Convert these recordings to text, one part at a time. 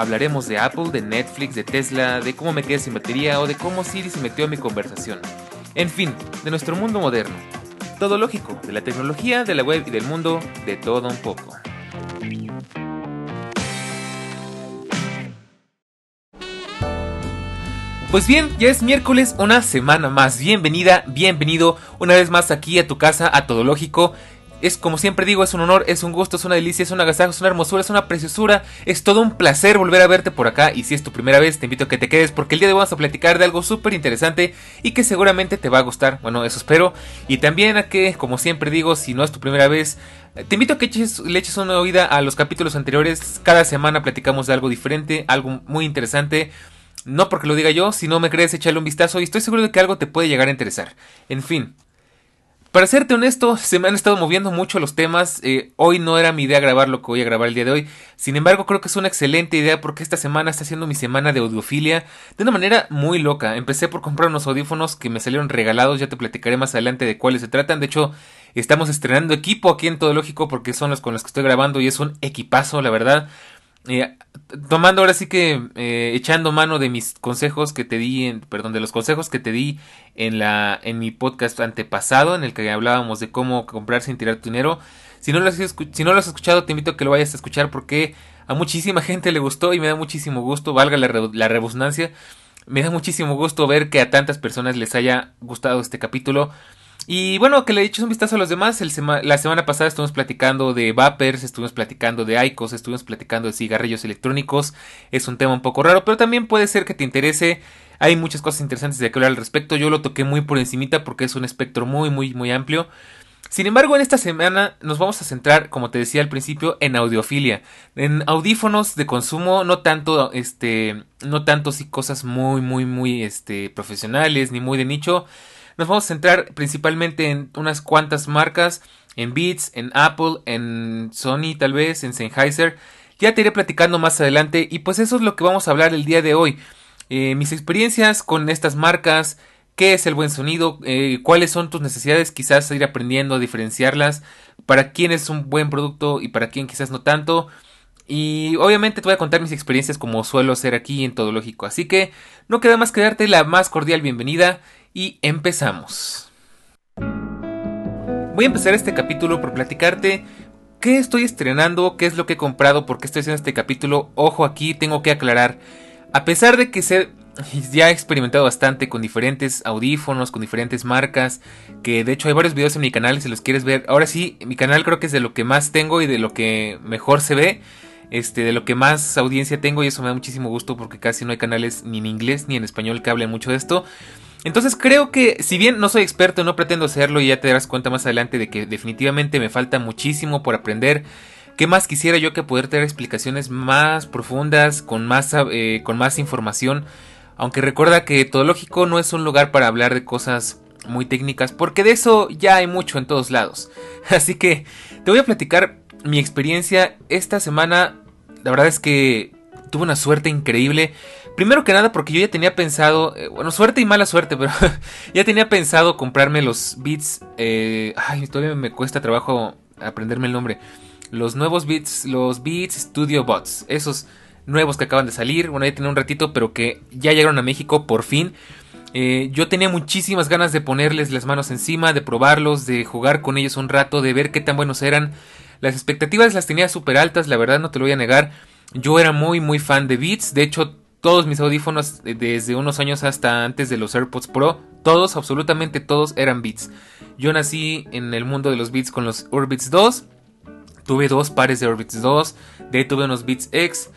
Hablaremos de Apple, de Netflix, de Tesla, de cómo me quedé sin batería o de cómo Siri se metió en mi conversación. En fin, de nuestro mundo moderno. Todo lógico, de la tecnología, de la web y del mundo, de todo un poco. Pues bien, ya es miércoles, una semana más. Bienvenida, bienvenido una vez más aquí a tu casa, a Todo Lógico. Es como siempre digo, es un honor, es un gusto, es una delicia, es un agasajo, es una hermosura, es una preciosura, es todo un placer volver a verte por acá y si es tu primera vez te invito a que te quedes porque el día de hoy vamos a platicar de algo súper interesante y que seguramente te va a gustar, bueno eso espero y también a que como siempre digo, si no es tu primera vez te invito a que le eches una oída a los capítulos anteriores, cada semana platicamos de algo diferente, algo muy interesante. No porque lo diga yo, si no me crees, échale un vistazo y estoy seguro de que algo te puede llegar a interesar. En fin, para serte honesto, se me han estado moviendo mucho los temas. Eh, hoy no era mi idea grabar lo que voy a grabar el día de hoy. Sin embargo, creo que es una excelente idea porque esta semana está siendo mi semana de audiofilia de una manera muy loca. Empecé por comprar unos audífonos que me salieron regalados. Ya te platicaré más adelante de cuáles se tratan. De hecho, estamos estrenando equipo aquí en Todo Lógico porque son los con los que estoy grabando y es un equipazo, la verdad. Eh, tomando ahora sí que eh, echando mano de mis consejos que te di, en, perdón, de los consejos que te di en la en mi podcast antepasado en el que hablábamos de cómo comprar sin tirar tu dinero. Si no lo has, si no lo has escuchado, te invito a que lo vayas a escuchar porque a muchísima gente le gustó y me da muchísimo gusto, valga la, rebusnancia, me da muchísimo gusto ver que a tantas personas les haya gustado este capítulo. Y bueno, que le eches un vistazo a los demás. la semana pasada estuvimos platicando de vapers, estuvimos platicando de ICOS, estuvimos platicando de cigarrillos electrónicos. Es un tema un poco raro, pero también puede ser que te interese. Hay muchas cosas interesantes de que hablar al respecto. Yo lo toqué muy por encimita porque es un espectro muy, muy, muy amplio. Sin embargo, en esta semana nos vamos a centrar, como te decía al principio, en audiofilia, en audífonos de consumo, no tanto, este, no tanto si cosas muy, muy, muy, este, profesionales ni muy de nicho, nos vamos a centrar principalmente en unas cuantas marcas, en Beats, en Apple, en Sony tal vez, en Sennheiser. Ya te iré platicando más adelante y pues eso es lo que vamos a hablar el día de hoy. Eh, mis experiencias con estas marcas, qué es el buen sonido, eh, cuáles son tus necesidades, quizás ir aprendiendo a diferenciarlas, para quién es un buen producto y para quién quizás no tanto. Y obviamente te voy a contar mis experiencias como suelo hacer aquí en Todo Lógico. Así que no queda más que darte la más cordial bienvenida y empezamos. Voy a empezar este capítulo por platicarte qué estoy estrenando, qué es lo que he comprado, por qué estoy haciendo este capítulo. Ojo aquí, tengo que aclarar. A pesar de que sé, ya he experimentado bastante con diferentes audífonos, con diferentes marcas, que de hecho hay varios videos en mi canal si los quieres ver. Ahora sí, mi canal creo que es de lo que más tengo y de lo que mejor se ve. Este, de lo que más audiencia tengo y eso me da muchísimo gusto porque casi no hay canales ni en inglés ni en español que hablen mucho de esto. Entonces creo que si bien no soy experto, no pretendo serlo y ya te darás cuenta más adelante de que definitivamente me falta muchísimo por aprender. ¿Qué más quisiera yo que poder tener explicaciones más profundas, con más, eh, con más información? Aunque recuerda que todo lógico no es un lugar para hablar de cosas muy técnicas, porque de eso ya hay mucho en todos lados. Así que te voy a platicar mi experiencia esta semana. La verdad es que tuve una suerte increíble. Primero que nada porque yo ya tenía pensado, eh, bueno, suerte y mala suerte, pero ya tenía pensado comprarme los Beats. Eh, ay, todavía me cuesta trabajo aprenderme el nombre. Los nuevos Beats, los Beats Studio Bots. Esos nuevos que acaban de salir. Bueno, ya tenía un ratito, pero que ya llegaron a México por fin. Eh, yo tenía muchísimas ganas de ponerles las manos encima, de probarlos, de jugar con ellos un rato, de ver qué tan buenos eran. Las expectativas las tenía súper altas, la verdad no te lo voy a negar. Yo era muy muy fan de Beats, de hecho todos mis audífonos desde unos años hasta antes de los AirPods Pro, todos, absolutamente todos eran Beats. Yo nací en el mundo de los Beats con los Orbits 2, tuve dos pares de Orbits 2, de ahí tuve unos Beats X,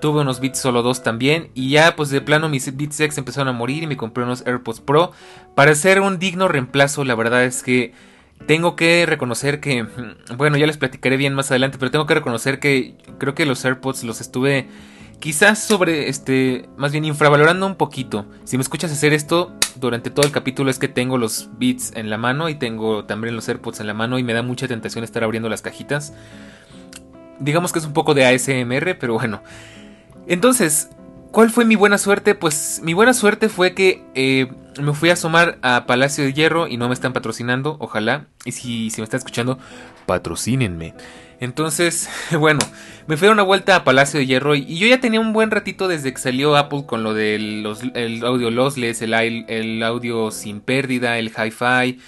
tuve unos Beats solo 2 también y ya pues de plano mis Beats X empezaron a morir y me compré unos AirPods Pro para hacer un digno reemplazo, la verdad es que tengo que reconocer que, bueno, ya les platicaré bien más adelante, pero tengo que reconocer que creo que los AirPods los estuve quizás sobre este, más bien infravalorando un poquito. Si me escuchas hacer esto durante todo el capítulo es que tengo los beats en la mano y tengo también los AirPods en la mano y me da mucha tentación estar abriendo las cajitas. Digamos que es un poco de ASMR, pero bueno. Entonces, ¿cuál fue mi buena suerte? Pues mi buena suerte fue que eh, me fui a asomar a Palacio de Hierro y no me están patrocinando, ojalá. Y si, me está escuchando, patrocínenme. Entonces, bueno, me fui a una vuelta a Palacio de Hierro y yo ya tenía un buen ratito desde que salió Apple con lo del el audio lossless, el, audio sin pérdida, el hi-fi,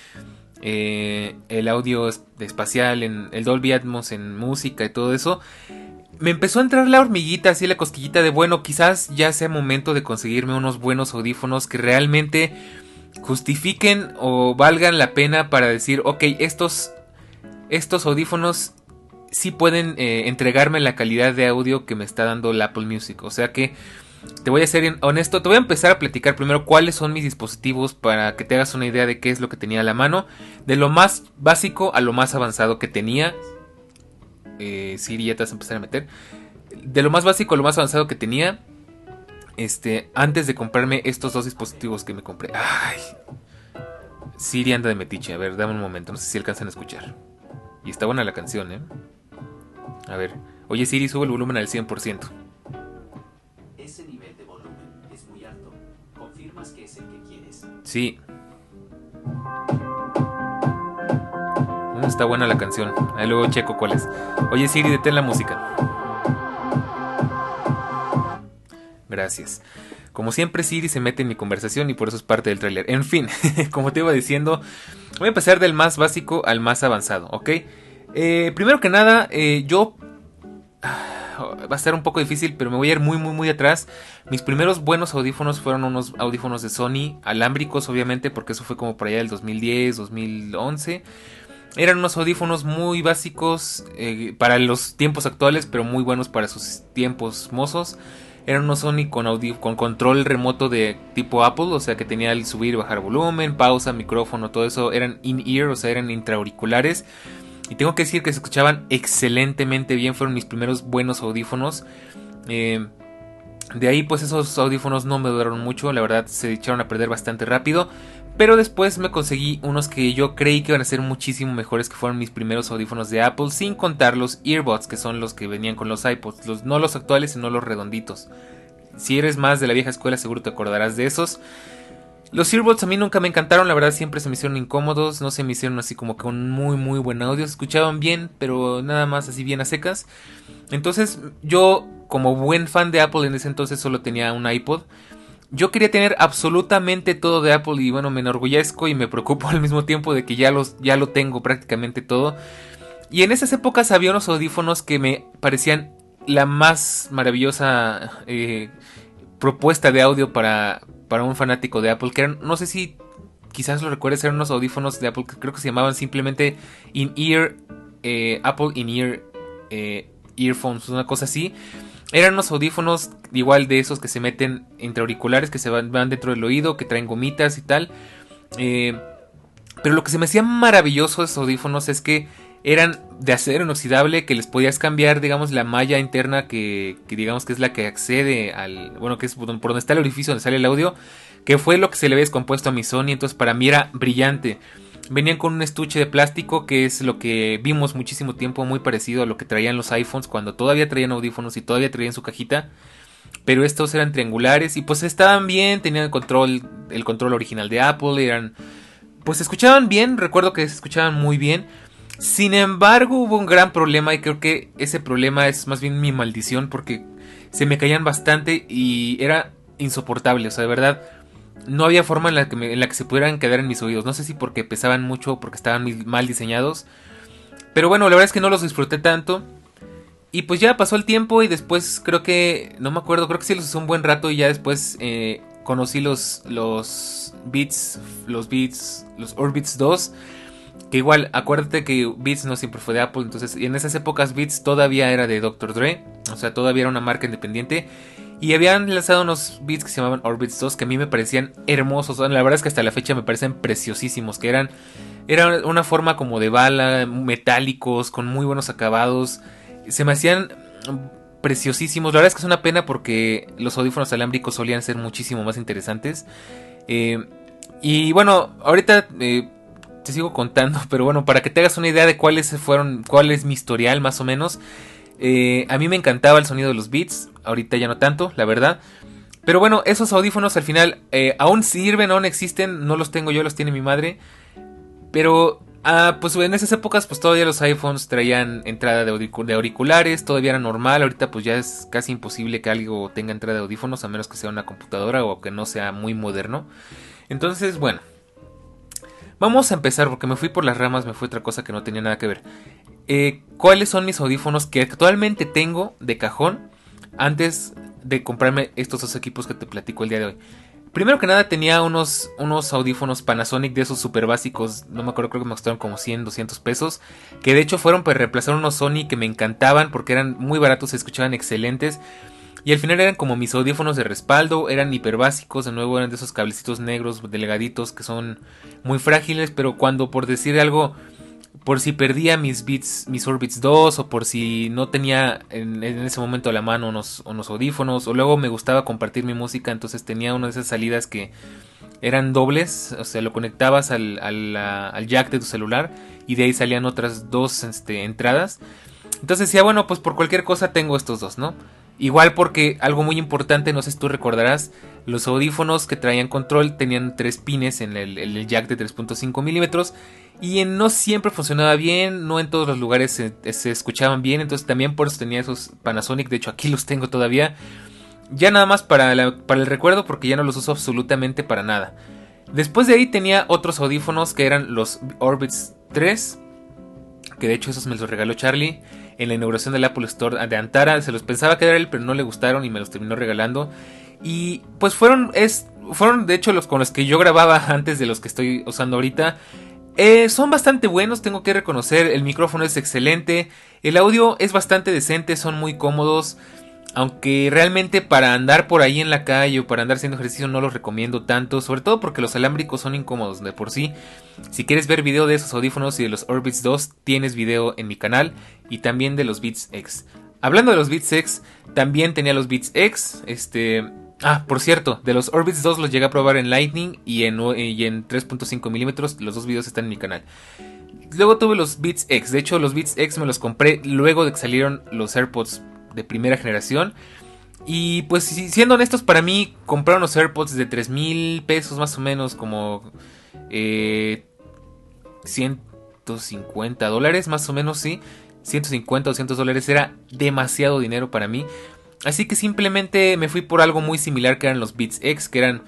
eh, el audio espacial, el Dolby Atmos en música y todo eso. Me empezó a entrar la hormiguita, así la cosquillita de bueno, quizás ya sea momento de conseguirme unos buenos audífonos que realmente justifiquen o valgan la pena para decir, ok, estos, estos audífonos sí pueden eh, entregarme la calidad de audio que me está dando la Apple Music. O sea que te voy a ser honesto, te voy a empezar a platicar primero cuáles son mis dispositivos para que te hagas una idea de qué es lo que tenía a la mano. De lo más básico a lo más avanzado que tenía. Eh, Siri ya te vas a empezar a meter. De lo más básico a lo más avanzado que tenía. Este, antes de comprarme estos dos dispositivos que me compré. Ay. Siri anda de metiche. A ver, dame un momento. No sé si alcanzan a escuchar. Y está buena la canción, ¿eh? A ver. Oye Siri, sube el volumen al 100%. Ese nivel de volumen es muy alto. ¿Confirmas que es el que quieres? Sí. Mm, está buena la canción. Ahí luego checo cuál es. Oye Siri, detén la música. Gracias. Como siempre, Siri se mete en mi conversación y por eso es parte del tráiler. En fin, como te iba diciendo, voy a empezar del más básico al más avanzado, ¿ok? Eh, primero que nada, eh, yo... Va a ser un poco difícil, pero me voy a ir muy, muy, muy atrás. Mis primeros buenos audífonos fueron unos audífonos de Sony, alámbricos obviamente, porque eso fue como por allá del 2010, 2011. Eran unos audífonos muy básicos eh, para los tiempos actuales, pero muy buenos para sus tiempos mozos. Eran unos Sony con, con control remoto de tipo Apple, o sea que tenía el subir y bajar volumen, pausa, micrófono, todo eso. Eran in-ear, o sea, eran intraauriculares. Y tengo que decir que se escuchaban excelentemente bien, fueron mis primeros buenos audífonos. Eh, de ahí pues esos audífonos no me duraron mucho, la verdad se echaron a perder bastante rápido. Pero después me conseguí unos que yo creí que iban a ser muchísimo mejores, que fueron mis primeros audífonos de Apple, sin contar los earbuds, que son los que venían con los iPods, los, no los actuales, sino los redonditos. Si eres más de la vieja escuela, seguro te acordarás de esos. Los earbuds a mí nunca me encantaron, la verdad siempre se me hicieron incómodos, no se me hicieron así como un muy muy buen audio, se escuchaban bien, pero nada más así bien a secas. Entonces yo como buen fan de Apple en ese entonces solo tenía un iPod. Yo quería tener absolutamente todo de Apple y bueno, me enorgullezco y me preocupo al mismo tiempo de que ya, los, ya lo tengo prácticamente todo. Y en esas épocas había unos audífonos que me parecían la más maravillosa eh, propuesta de audio para, para un fanático de Apple, que eran, no sé si quizás lo recuerdes, eran unos audífonos de Apple que creo que se llamaban simplemente In-Ear, eh, Apple In-Ear eh, Earphones, una cosa así. Eran unos audífonos igual de esos que se meten entre auriculares, que se van, dentro del oído, que traen gomitas y tal. Eh, pero lo que se me hacía maravilloso de esos audífonos es que eran de acero inoxidable que les podías cambiar, digamos, la malla interna que, digamos que es la que accede al, bueno, que es por donde está el orificio donde sale el audio, que fue lo que se le había descompuesto a mi Sony, entonces para mí era brillante. Venían con un estuche de plástico que es lo que vimos muchísimo tiempo, muy parecido a lo que traían los iPhones cuando todavía traían audífonos y todavía traían su cajita. Pero estos eran triangulares y pues estaban bien, tenían el control, el control original de Apple, eran... Pues escuchaban bien, recuerdo que se escuchaban muy bien. Sin embargo, hubo un gran problema y creo que ese problema es más bien mi maldición porque se me caían bastante y era insoportable. O sea, de verdad, no había forma en la que, en la que se pudieran quedar en mis oídos. No sé si porque pesaban mucho o porque estaban mal diseñados. Pero bueno, la verdad es que no los disfruté tanto. Y pues ya pasó el tiempo y después creo que, no me acuerdo, creo que sí los usé un buen rato y ya después eh, conocí los, los Beats, los Beats, los Orbits 2 que igual, acuérdate que Beats no siempre fue de Apple, entonces en esas épocas Beats todavía era de Dr. Dre, o sea, todavía era una marca independiente. Y habían lanzado unos beats que se llamaban Orbits 2 que a mí me parecían hermosos. La verdad es que hasta la fecha me parecen preciosísimos. Que eran, eran una forma como de bala, metálicos, con muy buenos acabados. Se me hacían preciosísimos. La verdad es que es una pena porque los audífonos alámbricos solían ser muchísimo más interesantes. Eh, y bueno, ahorita eh, te sigo contando, pero bueno, para que te hagas una idea de cuáles fueron, cuál es mi historial más o menos. Eh, a mí me encantaba el sonido de los beats, ahorita ya no tanto, la verdad. Pero bueno, esos audífonos al final aún sirven, aún existen, no los tengo yo, los tiene mi madre. Pero Ah, pues en esas épocas pues todavía los iPhones traían entrada de, auriculares, todavía era normal, ahorita pues ya es casi imposible que algo tenga entrada de audífonos a menos que sea una computadora o que no sea muy moderno. Entonces, bueno, vamos a empezar porque me fui por las ramas, me fue otra cosa que no tenía nada que ver. Eh, ¿Cuáles son mis audífonos que actualmente tengo de cajón antes de comprarme estos dos equipos que te platico el día de hoy? Primero que nada tenía unos, unos audífonos Panasonic de esos super básicos, no me acuerdo, creo que me costaron como 100, 200 pesos, que de hecho fueron para reemplazar unos Sony que me encantaban porque eran muy baratos, se escuchaban excelentes. Y al final eran como mis audífonos de respaldo, eran hiper básicos, de nuevo eran de esos cablecitos negros delgaditos que son muy frágiles, pero cuando por decir algo por si perdía mis Beats, mis Orbits 2 o por si no tenía en, ese momento a la mano unos, audífonos o luego me gustaba compartir mi música entonces tenía una de esas salidas que eran dobles, o sea lo conectabas al, al, jack de tu celular y de ahí salían otras dos este, entradas. Entonces decía, bueno, pues por cualquier cosa tengo estos dos, ¿no? Igual porque algo muy importante, no sé si tú recordarás, los audífonos que traían control tenían tres pines en el, jack de 3.5 milímetros y no siempre funcionaba bien, no en todos los lugares se, escuchaban bien, entonces también por eso tenía esos Panasonic, de hecho aquí los tengo todavía. Ya nada más para, para el recuerdo porque ya no los uso absolutamente para nada. Después de ahí tenía otros audífonos que eran los Orbits 3, que de hecho esos me los regaló Charlie en la inauguración del Apple Store de Antara. Se los pensaba que era él, pero no le gustaron y me los terminó regalando. Y pues fueron, es, fueron de hecho los con los que yo grababa antes de los que estoy usando ahorita. Eh, son bastante buenos, tengo que reconocer, el micrófono es excelente, el audio es bastante decente, son muy cómodos, aunque realmente para andar por ahí en la calle o para andar haciendo ejercicio no los recomiendo tanto, sobre todo porque los alámbricos son incómodos de por sí. Si quieres ver video de esos audífonos y de los Orbits 2, tienes video en mi canal y también de los Beats X. Hablando de los Beats X, también tenía los Beats X, este Ah, por cierto, de los Orbits 2 los llegué a probar en Lightning y en, en 3.5 milímetros. Los dos videos están en mi canal. Luego tuve los Beats X. De hecho, los Beats X me los compré luego de que salieron los AirPods de primera generación. Y pues siendo honestos, para mí comprar unos AirPods de 3 mil pesos más o menos, como eh, 150 dólares más o menos, sí. 150 o 200 dólares era demasiado dinero para mí. Así que simplemente me fui por algo muy similar que eran los Beats X, que eran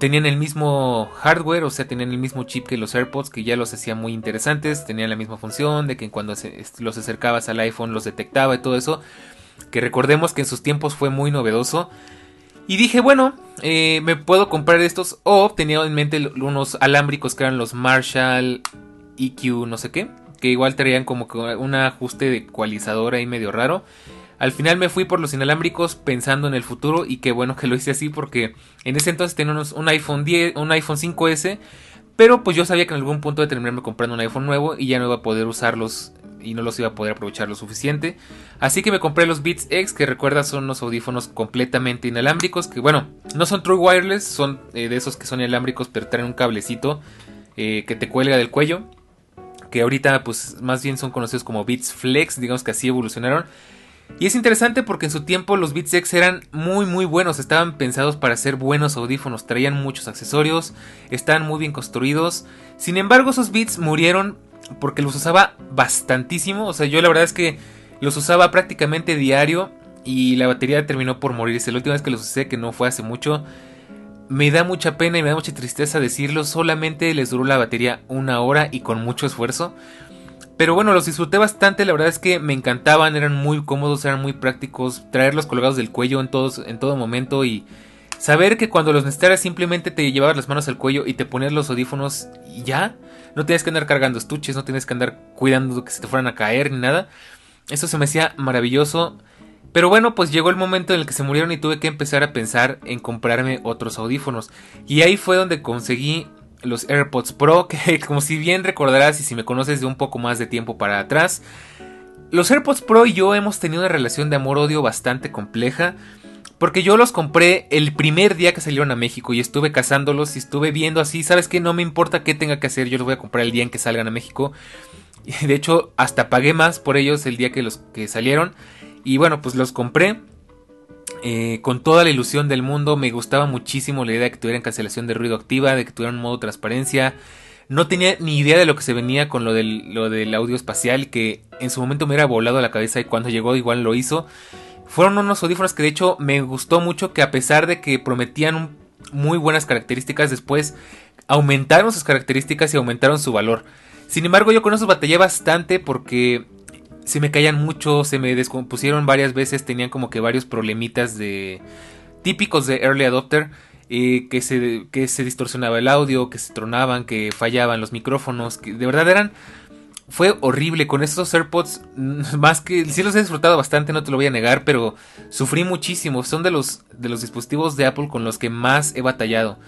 tenían el mismo hardware, o sea, tenían el mismo chip que los AirPods, que ya los hacía muy interesantes, tenían la misma función de que cuando los acercabas al iPhone los detectaba y todo eso, que recordemos que en sus tiempos fue muy novedoso. Y dije, bueno, eh, me puedo comprar estos, o tenía en mente unos alámbricos que eran los Marshall EQ no sé qué, que igual traían como un ajuste de ecualizador ahí medio raro. Al final me fui por los inalámbricos pensando en el futuro y qué bueno que lo hice así porque en ese entonces teníamos un iPhone 10, un iPhone 5S, pero pues yo sabía que en algún punto de terminarme comprando un iPhone nuevo y ya no iba a poder usarlos y no los iba a poder aprovechar lo suficiente. Así que me compré los Beats X, que recuerda son unos audífonos completamente inalámbricos, que bueno, no son true wireless, son eh, de esos que son inalámbricos, pero traen un cablecito eh, que te cuelga del cuello. Que ahorita pues más bien son conocidos como Beats Flex, digamos que así evolucionaron. Y es interesante porque en su tiempo los Beats X eran muy muy buenos, estaban pensados para ser buenos audífonos, traían muchos accesorios, estaban muy bien construidos. Sin embargo, esos Beats murieron porque los usaba bastantísimo, o sea, yo la verdad es que los usaba prácticamente diario y la batería terminó por morirse. La última vez que los usé, que no fue hace mucho, me da mucha pena y me da mucha tristeza decirlo, solamente les duró la batería una hora y con mucho esfuerzo. Pero bueno, los disfruté bastante, la verdad es que me encantaban, eran muy cómodos, eran muy prácticos, traerlos colgados del cuello en, todos, en todo momento y saber que cuando los necesitaras simplemente te llevabas las manos al cuello y te ponías los audífonos y ya, no tienes que andar cargando estuches, no tienes que andar cuidando que se te fueran a caer ni nada. Eso se me hacía maravilloso. Pero bueno, pues llegó el momento en el que se murieron y tuve que empezar a pensar en comprarme otros audífonos. Y ahí fue donde conseguí los AirPods Pro, que como si bien recordarás y si me conoces de un poco más de tiempo para atrás, los AirPods Pro y yo hemos tenido una relación de amor-odio bastante compleja. Porque yo los compré el primer día que salieron a México y estuve cazándolos y estuve viendo así, ¿sabes qué? No me importa qué tenga que hacer, yo los voy a comprar el día en que salgan a México. De hecho, hasta pagué más por ellos el día que los que salieron. Y bueno, pues los compré. Eh, con toda la ilusión del mundo, me gustaba muchísimo la idea de que tuvieran cancelación de ruido activa, de que tuvieran modo transparencia. No tenía ni idea de lo que se venía con lo del, lo del audio espacial, que en su momento me hubiera volado la cabeza y cuando llegó igual lo hizo. Fueron unos audífonos que de hecho me gustó mucho que a pesar de que prometían muy buenas características, después aumentaron sus características y aumentaron su valor. Sin embargo, yo con esos batallé bastante porque se me caían mucho, se me descompusieron varias veces, tenían como que varios problemitas de típicos de early adopter. Eh, que, se, que se distorsionaba el audio, que se tronaban, que fallaban los micrófonos, que de verdad eran fue horrible con estos AirPods. Más que sí los he disfrutado bastante, no te lo voy a negar, pero sufrí muchísimo. Son de los, de los dispositivos de Apple con los que más he batallado.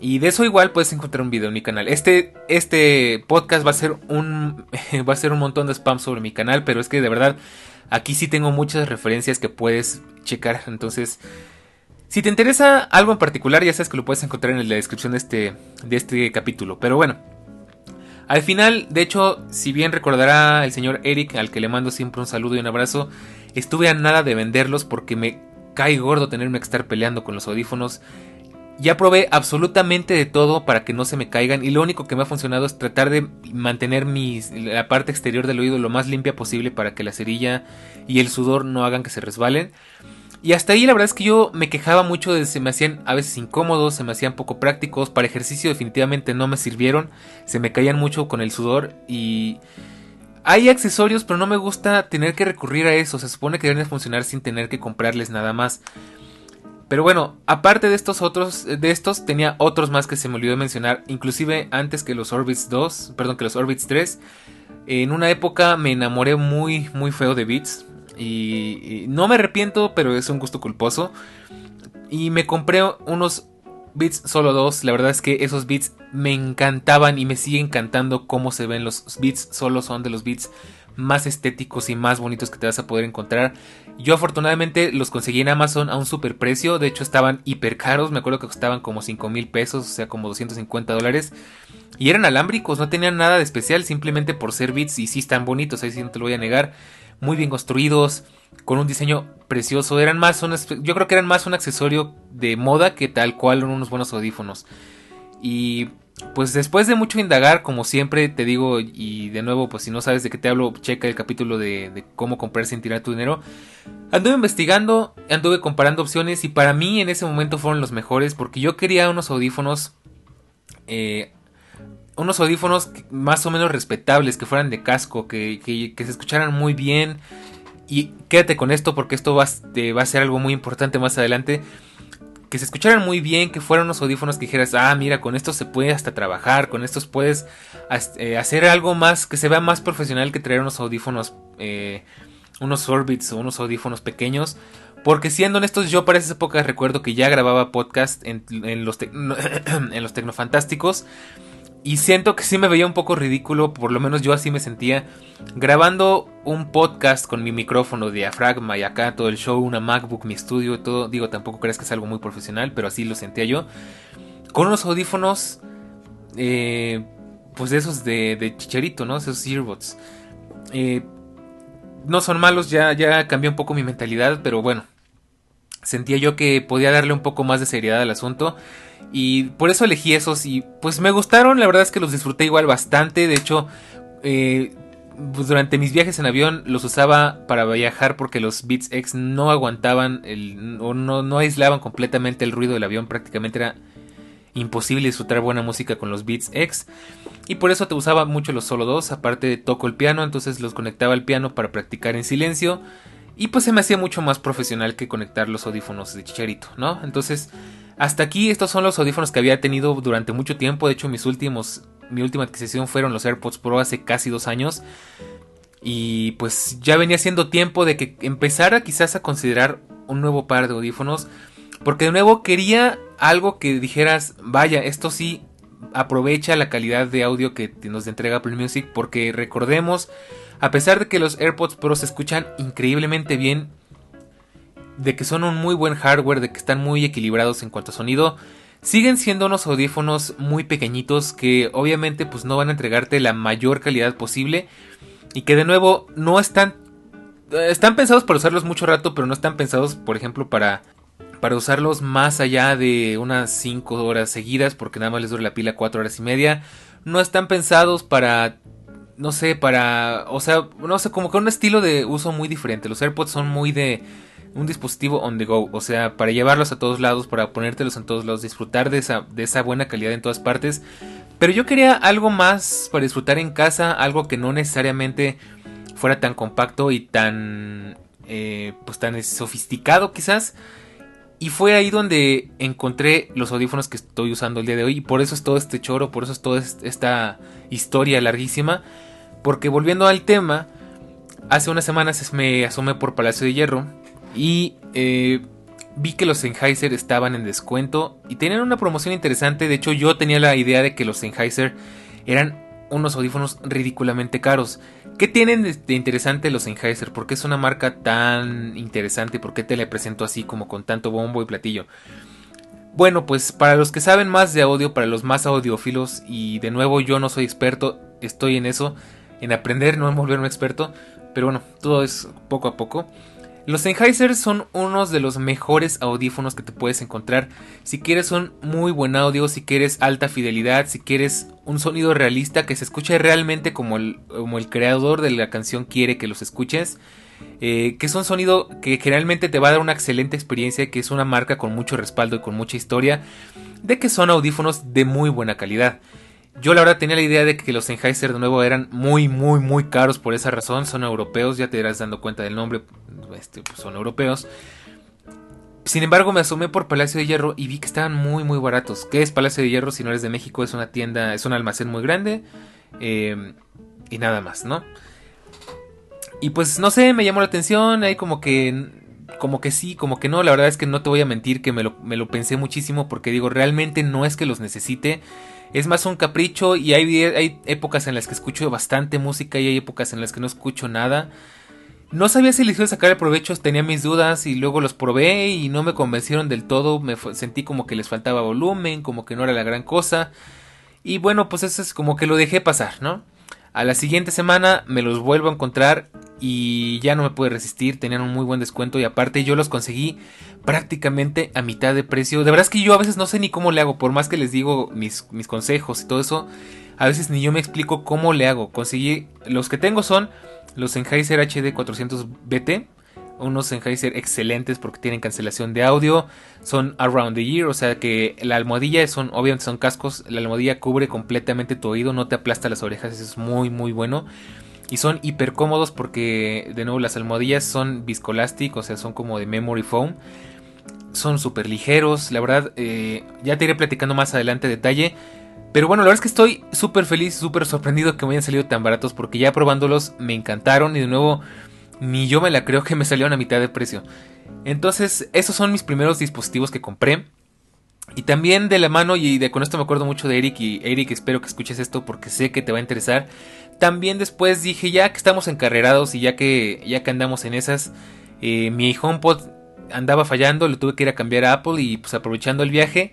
Y de eso igual puedes encontrar un video en mi canal. Este, este podcast va a ser un va a ser un montón de spam sobre mi canal, pero es que de verdad aquí sí tengo muchas referencias que puedes checar. Entonces, si te interesa algo en particular, ya sabes que lo puedes encontrar en la descripción de este, de este capítulo. Pero bueno, al final, de hecho, si bien recordará el señor Eric, al que le mando siempre un saludo y un abrazo, estuve a nada de venderlos porque me cae gordo tenerme que estar peleando con los audífonos. Ya probé absolutamente de todo para que no se me caigan y lo único que me ha funcionado es tratar de mantener la parte exterior del oído lo más limpia posible para que la cerilla y el sudor no hagan que se resbalen. Y hasta ahí la verdad es que yo me quejaba mucho de que se me hacían a veces incómodos, se me hacían poco prácticos, para ejercicio definitivamente no me sirvieron, se me caían mucho con el sudor y... Hay accesorios, pero no me gusta tener que recurrir a eso, se supone que deben funcionar sin tener que comprarles nada más. Pero bueno, aparte de estos otros, de estos tenía otros más que se me olvidó mencionar, inclusive antes que los Orbits 2, perdón, que los Orbits 3. En una época me enamoré muy, muy feo de Beats. Y, no me arrepiento, pero es un gusto culposo. Y me compré unos Beats solo dos. La verdad es que esos Beats me encantaban y me sigue encantando cómo se ven los Beats. Solo son de los Beats más estéticos y más bonitos que te vas a poder encontrar. Yo afortunadamente los conseguí en Amazon a un super precio. De hecho estaban hiper caros. Me acuerdo que costaban como 5 mil pesos, o sea, como 250 dólares. Y eran alámbricos, no tenían nada de especial, simplemente por ser Beats. Y sí están bonitos, ahí sí no te lo voy a negar muy bien construidos, con un diseño precioso. Eran más yo creo que eran más un accesorio de moda que tal cual unos buenos audífonos. Y pues después de mucho indagar, como siempre te digo, y de nuevo, pues si no sabes de qué te hablo, checa el capítulo de, cómo comprar sin tirar tu dinero. Anduve investigando, anduve comparando opciones y para mí en ese momento fueron los mejores porque yo quería unos audífonos eh, unos audífonos más o menos respetables, que fueran de casco, que, se escucharan muy bien. Y quédate con esto porque esto va, va, a ser algo muy importante más adelante. Que se escucharan muy bien, que fueran unos audífonos que dijeras, ah, mira, con estos se puede hasta trabajar, con estos puedes eh, hacer algo más, que se vea más profesional que traer unos audífonos, eh, unos Orbits o unos audífonos pequeños. Porque siendo honestos, yo para esas épocas recuerdo que ya grababa podcast en, los, en los Tecnofantásticos. Y siento que sí me veía un poco ridículo, por lo menos yo así me sentía, grabando un podcast con mi micrófono, diafragma y acá todo el show, una MacBook, mi estudio todo. Digo, tampoco crees que es algo muy profesional, pero así lo sentía yo. Con unos audífonos, eh, pues de esos de, de chicharito, ¿no? Esos earbuds. Eh, no son malos, ya, ya cambió un poco mi mentalidad, pero bueno. Sentía yo que podía darle un poco más de seriedad al asunto. Y por eso elegí esos y pues me gustaron, la verdad es que los disfruté igual bastante, de hecho eh, pues durante mis viajes en avión los usaba para viajar porque los Beats X no aguantaban el, o no, no aislaban completamente el ruido del avión, prácticamente era imposible disfrutar buena música con los Beats X y por eso te usaba mucho los solo dos, aparte toco el piano, entonces los conectaba al piano para practicar en silencio y pues se me hacía mucho más profesional que conectar los audífonos de chicharito, ¿no? Entonces hasta aquí estos son los audífonos que había tenido durante mucho tiempo. De hecho, mis últimos, mi última adquisición fueron los AirPods Pro hace casi dos años. Y pues ya venía siendo tiempo de que empezara quizás a considerar un nuevo par de audífonos. Porque de nuevo quería algo que dijeras, vaya, esto sí aprovecha la calidad de audio que nos entrega Apple Music porque recordemos, a pesar de que los AirPods Pro se escuchan increíblemente bien, de que son un muy buen hardware, de que están muy equilibrados en cuanto a sonido, siguen siendo unos audífonos muy pequeñitos que obviamente pues no van a entregarte la mayor calidad posible y que de nuevo no están están pensados para usarlos mucho rato, pero no están pensados, por ejemplo, para para usarlos más allá de unas 5 horas seguidas, porque nada más les dura la pila 4 horas y media. No están pensados para, no sé, para, o sea, no sé, como que un estilo de uso muy diferente. Los AirPods son muy de un dispositivo on the go, o sea, para llevarlos a todos lados, para ponértelos en todos lados, disfrutar de esa, de esa buena calidad en todas partes. Pero yo quería algo más para disfrutar en casa, algo que no necesariamente fuera tan compacto y tan, eh, pues tan sofisticado quizás. Y fue ahí donde encontré los audífonos que estoy usando el día de hoy. Y por eso es todo este choro, por eso es toda esta historia larguísima. Porque volviendo al tema, hace unas semanas me asomé por Palacio de Hierro y eh, vi que los Sennheiser estaban en descuento y tenían una promoción interesante. De hecho, yo tenía la idea de que los Sennheiser eran unos audífonos ridículamente caros. ¿Qué tienen de interesante los Sennheiser? ¿Por qué es una marca tan interesante? ¿Por qué te la presento así como con tanto bombo y platillo? Bueno, pues para los que saben más de audio, para los más audiófilos, y de nuevo yo no soy experto, estoy en eso, en aprender, no en volverme experto, pero bueno, todo es poco a poco. Los Sennheiser son unos de los mejores audífonos que te puedes encontrar. Si quieres un muy buen audio, si quieres alta fidelidad, si quieres un sonido realista que se escuche realmente como el, como el creador de la canción quiere que los escuches. Eh, que es un sonido que generalmente te va a dar una excelente experiencia, que es una marca con mucho respaldo y con mucha historia, de que son audífonos de muy buena calidad. Yo la verdad tenía la idea de que los Sennheiser de nuevo eran muy, muy, muy caros por esa razón. Son europeos, ya te irás dando cuenta del nombre, este, pues son europeos. Sin embargo, me asomé por Palacio de Hierro y vi que estaban muy, muy baratos. ¿Qué es Palacio de Hierro si no eres de México? Es una tienda, es un almacén muy grande. Em, y nada más, ¿no? Y pues no sé, me llamó la atención. Hay como que. Como que sí, como que no. La verdad es que no te voy a mentir que me lo pensé muchísimo. Porque digo, realmente no es que los necesite es más un capricho y hay, hay épocas en las que escucho bastante música y hay épocas en las que no escucho nada. No sabía si les iba a sacar el provecho, tenía mis dudas y luego los probé y no me convencieron del todo, me sentí como que les faltaba volumen, como que no era la gran cosa. Y bueno, pues eso es como que lo dejé pasar, ¿no? A la siguiente semana me los vuelvo a encontrar y ya no me pude resistir, tenían un muy buen descuento y aparte yo los conseguí prácticamente a mitad de precio. De verdad es que yo a veces no sé ni cómo le hago, por más que les digo mis, mis consejos y todo eso, a veces ni yo me explico cómo le hago. Conseguí, los que tengo son los Sennheiser HD 400BT, unos Sennheiser excelentes porque tienen cancelación de audio, son around the year, o sea que la almohadilla son, obviamente son cascos, la almohadilla cubre completamente tu oído, no te aplasta las orejas, eso es muy muy bueno. Y son hiper cómodos porque, de nuevo, las almohadillas son viscoelastic, o sea, son como de memory foam. Son súper ligeros, la verdad, eh, ya te iré platicando más adelante detalle. Pero bueno, la verdad es que estoy súper feliz, súper sorprendido que me hayan salido tan baratos porque ya probándolos me encantaron y de nuevo ni yo me la creo que me salieron a mitad de precio. Entonces, esos son mis primeros dispositivos que compré. Y también de la mano, y de con esto me acuerdo mucho de Eric, y Eric espero que escuches esto porque sé que te va a interesar. También después dije, ya que estamos encarrerados y ya que, ya que andamos en esas, eh, mi HomePod andaba fallando, lo tuve que ir a cambiar a Apple y pues aprovechando el viaje,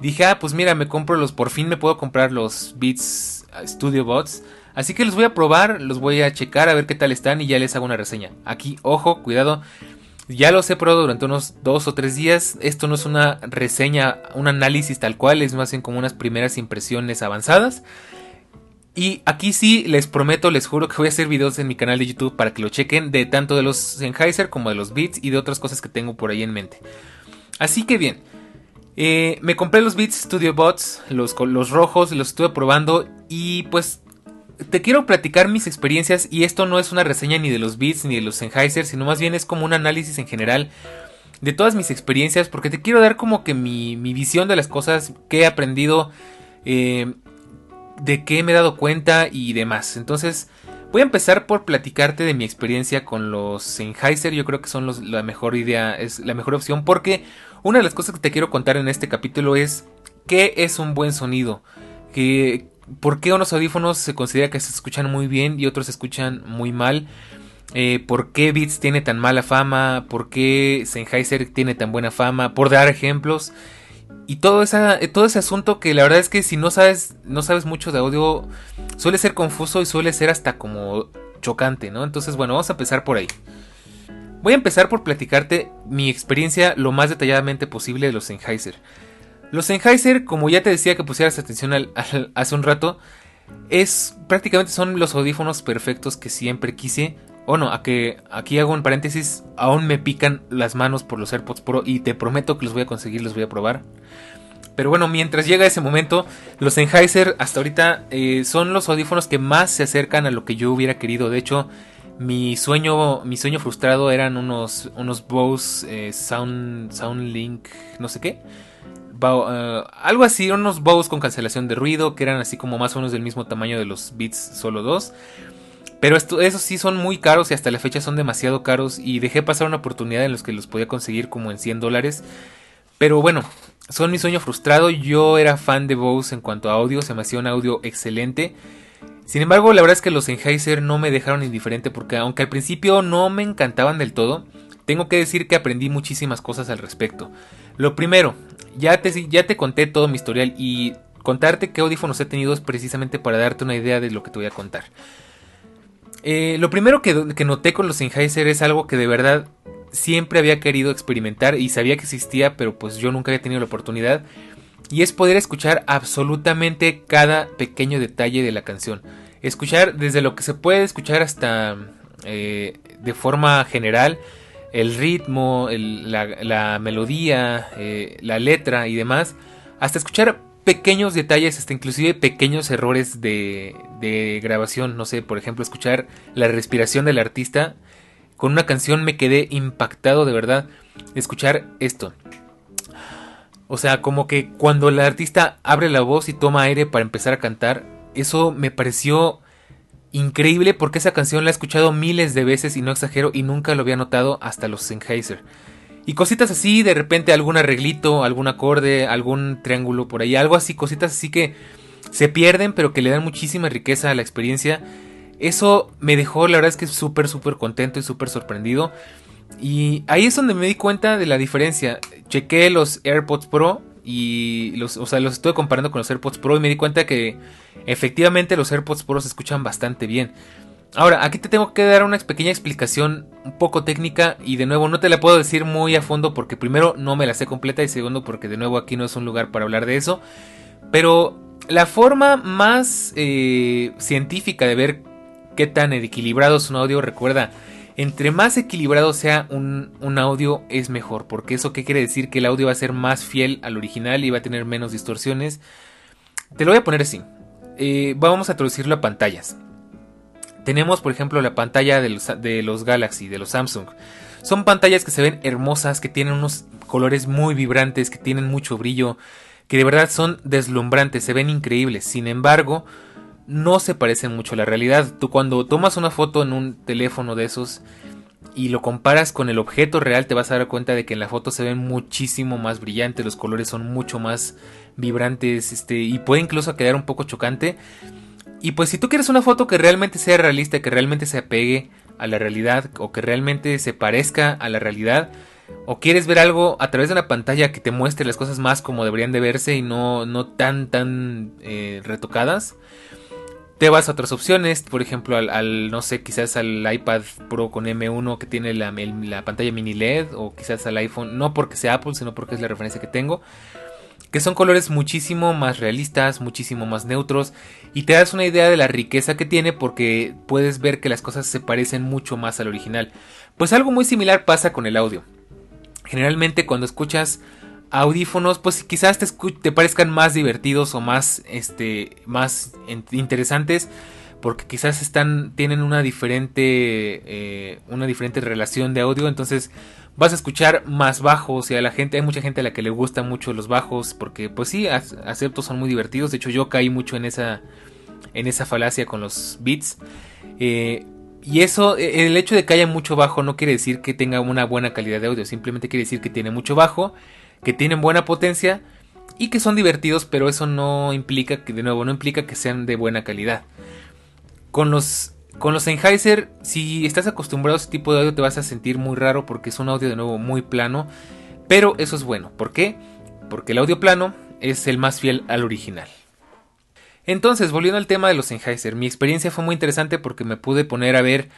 dije, ah, pues mira, me compro los, por fin me puedo comprar los Beats uh, Studio Bots. Así que los voy a probar, los voy a checar a ver qué tal están y ya les hago una reseña. Aquí, ojo, cuidado. Ya los he probado durante unos dos o tres días. Esto no es una reseña, un análisis tal cual, es más bien como unas primeras impresiones avanzadas. Y aquí sí les prometo, les juro que voy a hacer videos en mi canal de YouTube para que lo chequen de tanto de los Sennheiser como de los Beats y de otras cosas que tengo por ahí en mente. Así que bien, eh, me compré los Beats Studio Bots, los, los rojos, los estuve probando y pues te quiero platicar mis experiencias y esto no es una reseña ni de los Beats ni de los Sennheiser, sino más bien es como un análisis en general de todas mis experiencias porque te quiero dar como que mi, mi visión de las cosas que he aprendido. Eh, de qué me he dado cuenta y demás. Entonces, voy a empezar por platicarte de mi experiencia con los Sennheiser. Yo creo que son la mejor idea, es la mejor opción porque una de las cosas que te quiero contar en este capítulo es qué es un buen sonido. que por qué unos audífonos se considera que se escuchan muy bien y otros se escuchan muy mal. Eh, por qué Beats tiene tan mala fama, por qué Sennheiser tiene tan buena fama, por dar ejemplos. Y todo, esa, todo ese asunto que la verdad es que si no sabes, no sabes mucho de audio, suele ser confuso y suele ser hasta como chocante, ¿no? Entonces, bueno, vamos a empezar por ahí. Voy a empezar por platicarte mi experiencia lo más detalladamente posible de los Sennheiser. Los Sennheiser, como ya te decía que pusieras atención hace un rato, es prácticamente son los audífonos perfectos que siempre quise. O no, a que aquí hago un paréntesis, aún me pican las manos por los AirPods Pro y te prometo que los voy a conseguir, los voy a probar. Pero bueno, mientras llega ese momento, los Sennheiser hasta ahorita eh, son los audífonos que más se acercan a lo que yo hubiera querido. De hecho, mi sueño, mi sueño frustrado eran unos, unos Bose eh, Sound, Soundlink, no sé qué. Eh, algo así, unos Bose con cancelación de ruido, que eran así como más o menos del mismo tamaño de los Beats solo dos. Pero esos sí son muy caros y hasta la fecha son demasiado caros. Y dejé pasar una oportunidad en los que los podía conseguir como en 100 dólares. Pero bueno, son mi sueño frustrado. Yo era fan de Bose en cuanto a audio, se me hacía un audio excelente. Sin embargo, la verdad es que los Sennheiser no me dejaron indiferente porque aunque al principio no me encantaban del todo, tengo que decir que aprendí muchísimas cosas al respecto. Lo primero, ya te, ya te conté todo mi historial y contarte qué audífonos he tenido es precisamente para darte una idea de lo que te voy a contar. Eh, lo primero que, noté con los Sennheiser es algo que de verdad siempre había querido experimentar y sabía que existía, pero pues yo nunca había tenido la oportunidad. Y es poder escuchar absolutamente cada pequeño detalle de la canción. Escuchar desde lo que se puede escuchar hasta eh, de forma general el ritmo, la, melodía, eh, la letra y demás, hasta escuchar pequeños detalles, hasta inclusive pequeños errores de, de, grabación, no sé, por ejemplo, escuchar la respiración del artista, con una canción me quedé impactado de verdad escuchar esto. O sea, como que cuando el artista abre la voz y toma aire para empezar a cantar, eso me pareció increíble porque esa canción la he escuchado miles de veces y no exagero y nunca lo había notado hasta los Sennheiser. Y cositas así, de repente algún arreglito, algún acorde, algún triángulo por ahí, algo así, cositas así que se pierden pero que le dan muchísima riqueza a la experiencia. Eso me dejó, la verdad es que súper, súper contento y súper sorprendido. Y ahí es donde me di cuenta de la diferencia. Chequé los AirPods Pro y los, o sea, los estuve comparando con los AirPods Pro y me di cuenta que efectivamente los AirPods Pro se escuchan bastante bien. Ahora, aquí te tengo que dar una pequeña explicación un poco técnica y de nuevo no te la puedo decir muy a fondo porque primero no me la sé completa y segundo porque de nuevo aquí no es un lugar para hablar de eso. Pero la forma más eh, científica de ver qué tan equilibrado es un audio, recuerda, entre más equilibrado sea un, audio es mejor. Porque eso qué quiere decir que el audio va a ser más fiel al original y va a tener menos distorsiones. Te lo voy a poner así. Eh, vamos a traducirlo a pantallas. Tenemos por ejemplo la pantalla de los, Galaxy, de los Samsung. Son pantallas que se ven hermosas, que tienen unos colores muy vibrantes, que tienen mucho brillo, que de verdad son deslumbrantes, se ven increíbles. Sin embargo, no se parecen mucho a la realidad. Tú cuando tomas una foto en un teléfono de esos y lo comparas con el objeto real te vas a dar cuenta de que en la foto se ven muchísimo más brillantes, los colores son mucho más vibrantes este, y puede incluso quedar un poco chocante. Y pues si tú quieres una foto que realmente sea realista, que realmente se apegue a la realidad o que realmente se parezca a la realidad, o quieres ver algo a través de una pantalla que te muestre las cosas más como deberían de verse y no, no tan tan eh, retocadas, te vas a otras opciones, por ejemplo, al, no sé, quizás al iPad Pro con M1 que tiene la, la, pantalla mini LED, o quizás al iPhone, no porque sea Apple, sino porque es la referencia que tengo, que son colores muchísimo más realistas, muchísimo más neutros, y te das una idea de la riqueza que tiene porque puedes ver que las cosas se parecen mucho más al original. Pues algo muy similar pasa con el audio. Generalmente cuando escuchas audífonos, pues quizás te, parezcan más divertidos o más, este, más interesantes, porque quizás están, tienen una diferente, eh, una diferente relación de audio, entonces vas a escuchar más bajos y a la gente, hay mucha gente a la que le gustan mucho los bajos, porque pues sí, acepto, son muy divertidos, de hecho yo caí mucho en esa, en esa falacia con los beats. Eh, y eso, e, el hecho de que haya mucho bajo no quiere decir que tenga una buena calidad de audio, simplemente quiere decir que tiene mucho bajo que tienen buena potencia y que son divertidos, pero eso no implica que, de nuevo, no implica que sean de buena calidad. Con los, con los Sennheiser, si estás acostumbrado a ese tipo de audio, te vas a sentir muy raro porque es un audio de nuevo muy plano, pero eso es bueno. ¿Por qué? Porque el audio plano es el más fiel al original. Entonces, volviendo al tema de los Sennheiser, mi experiencia fue muy interesante porque me pude poner a ver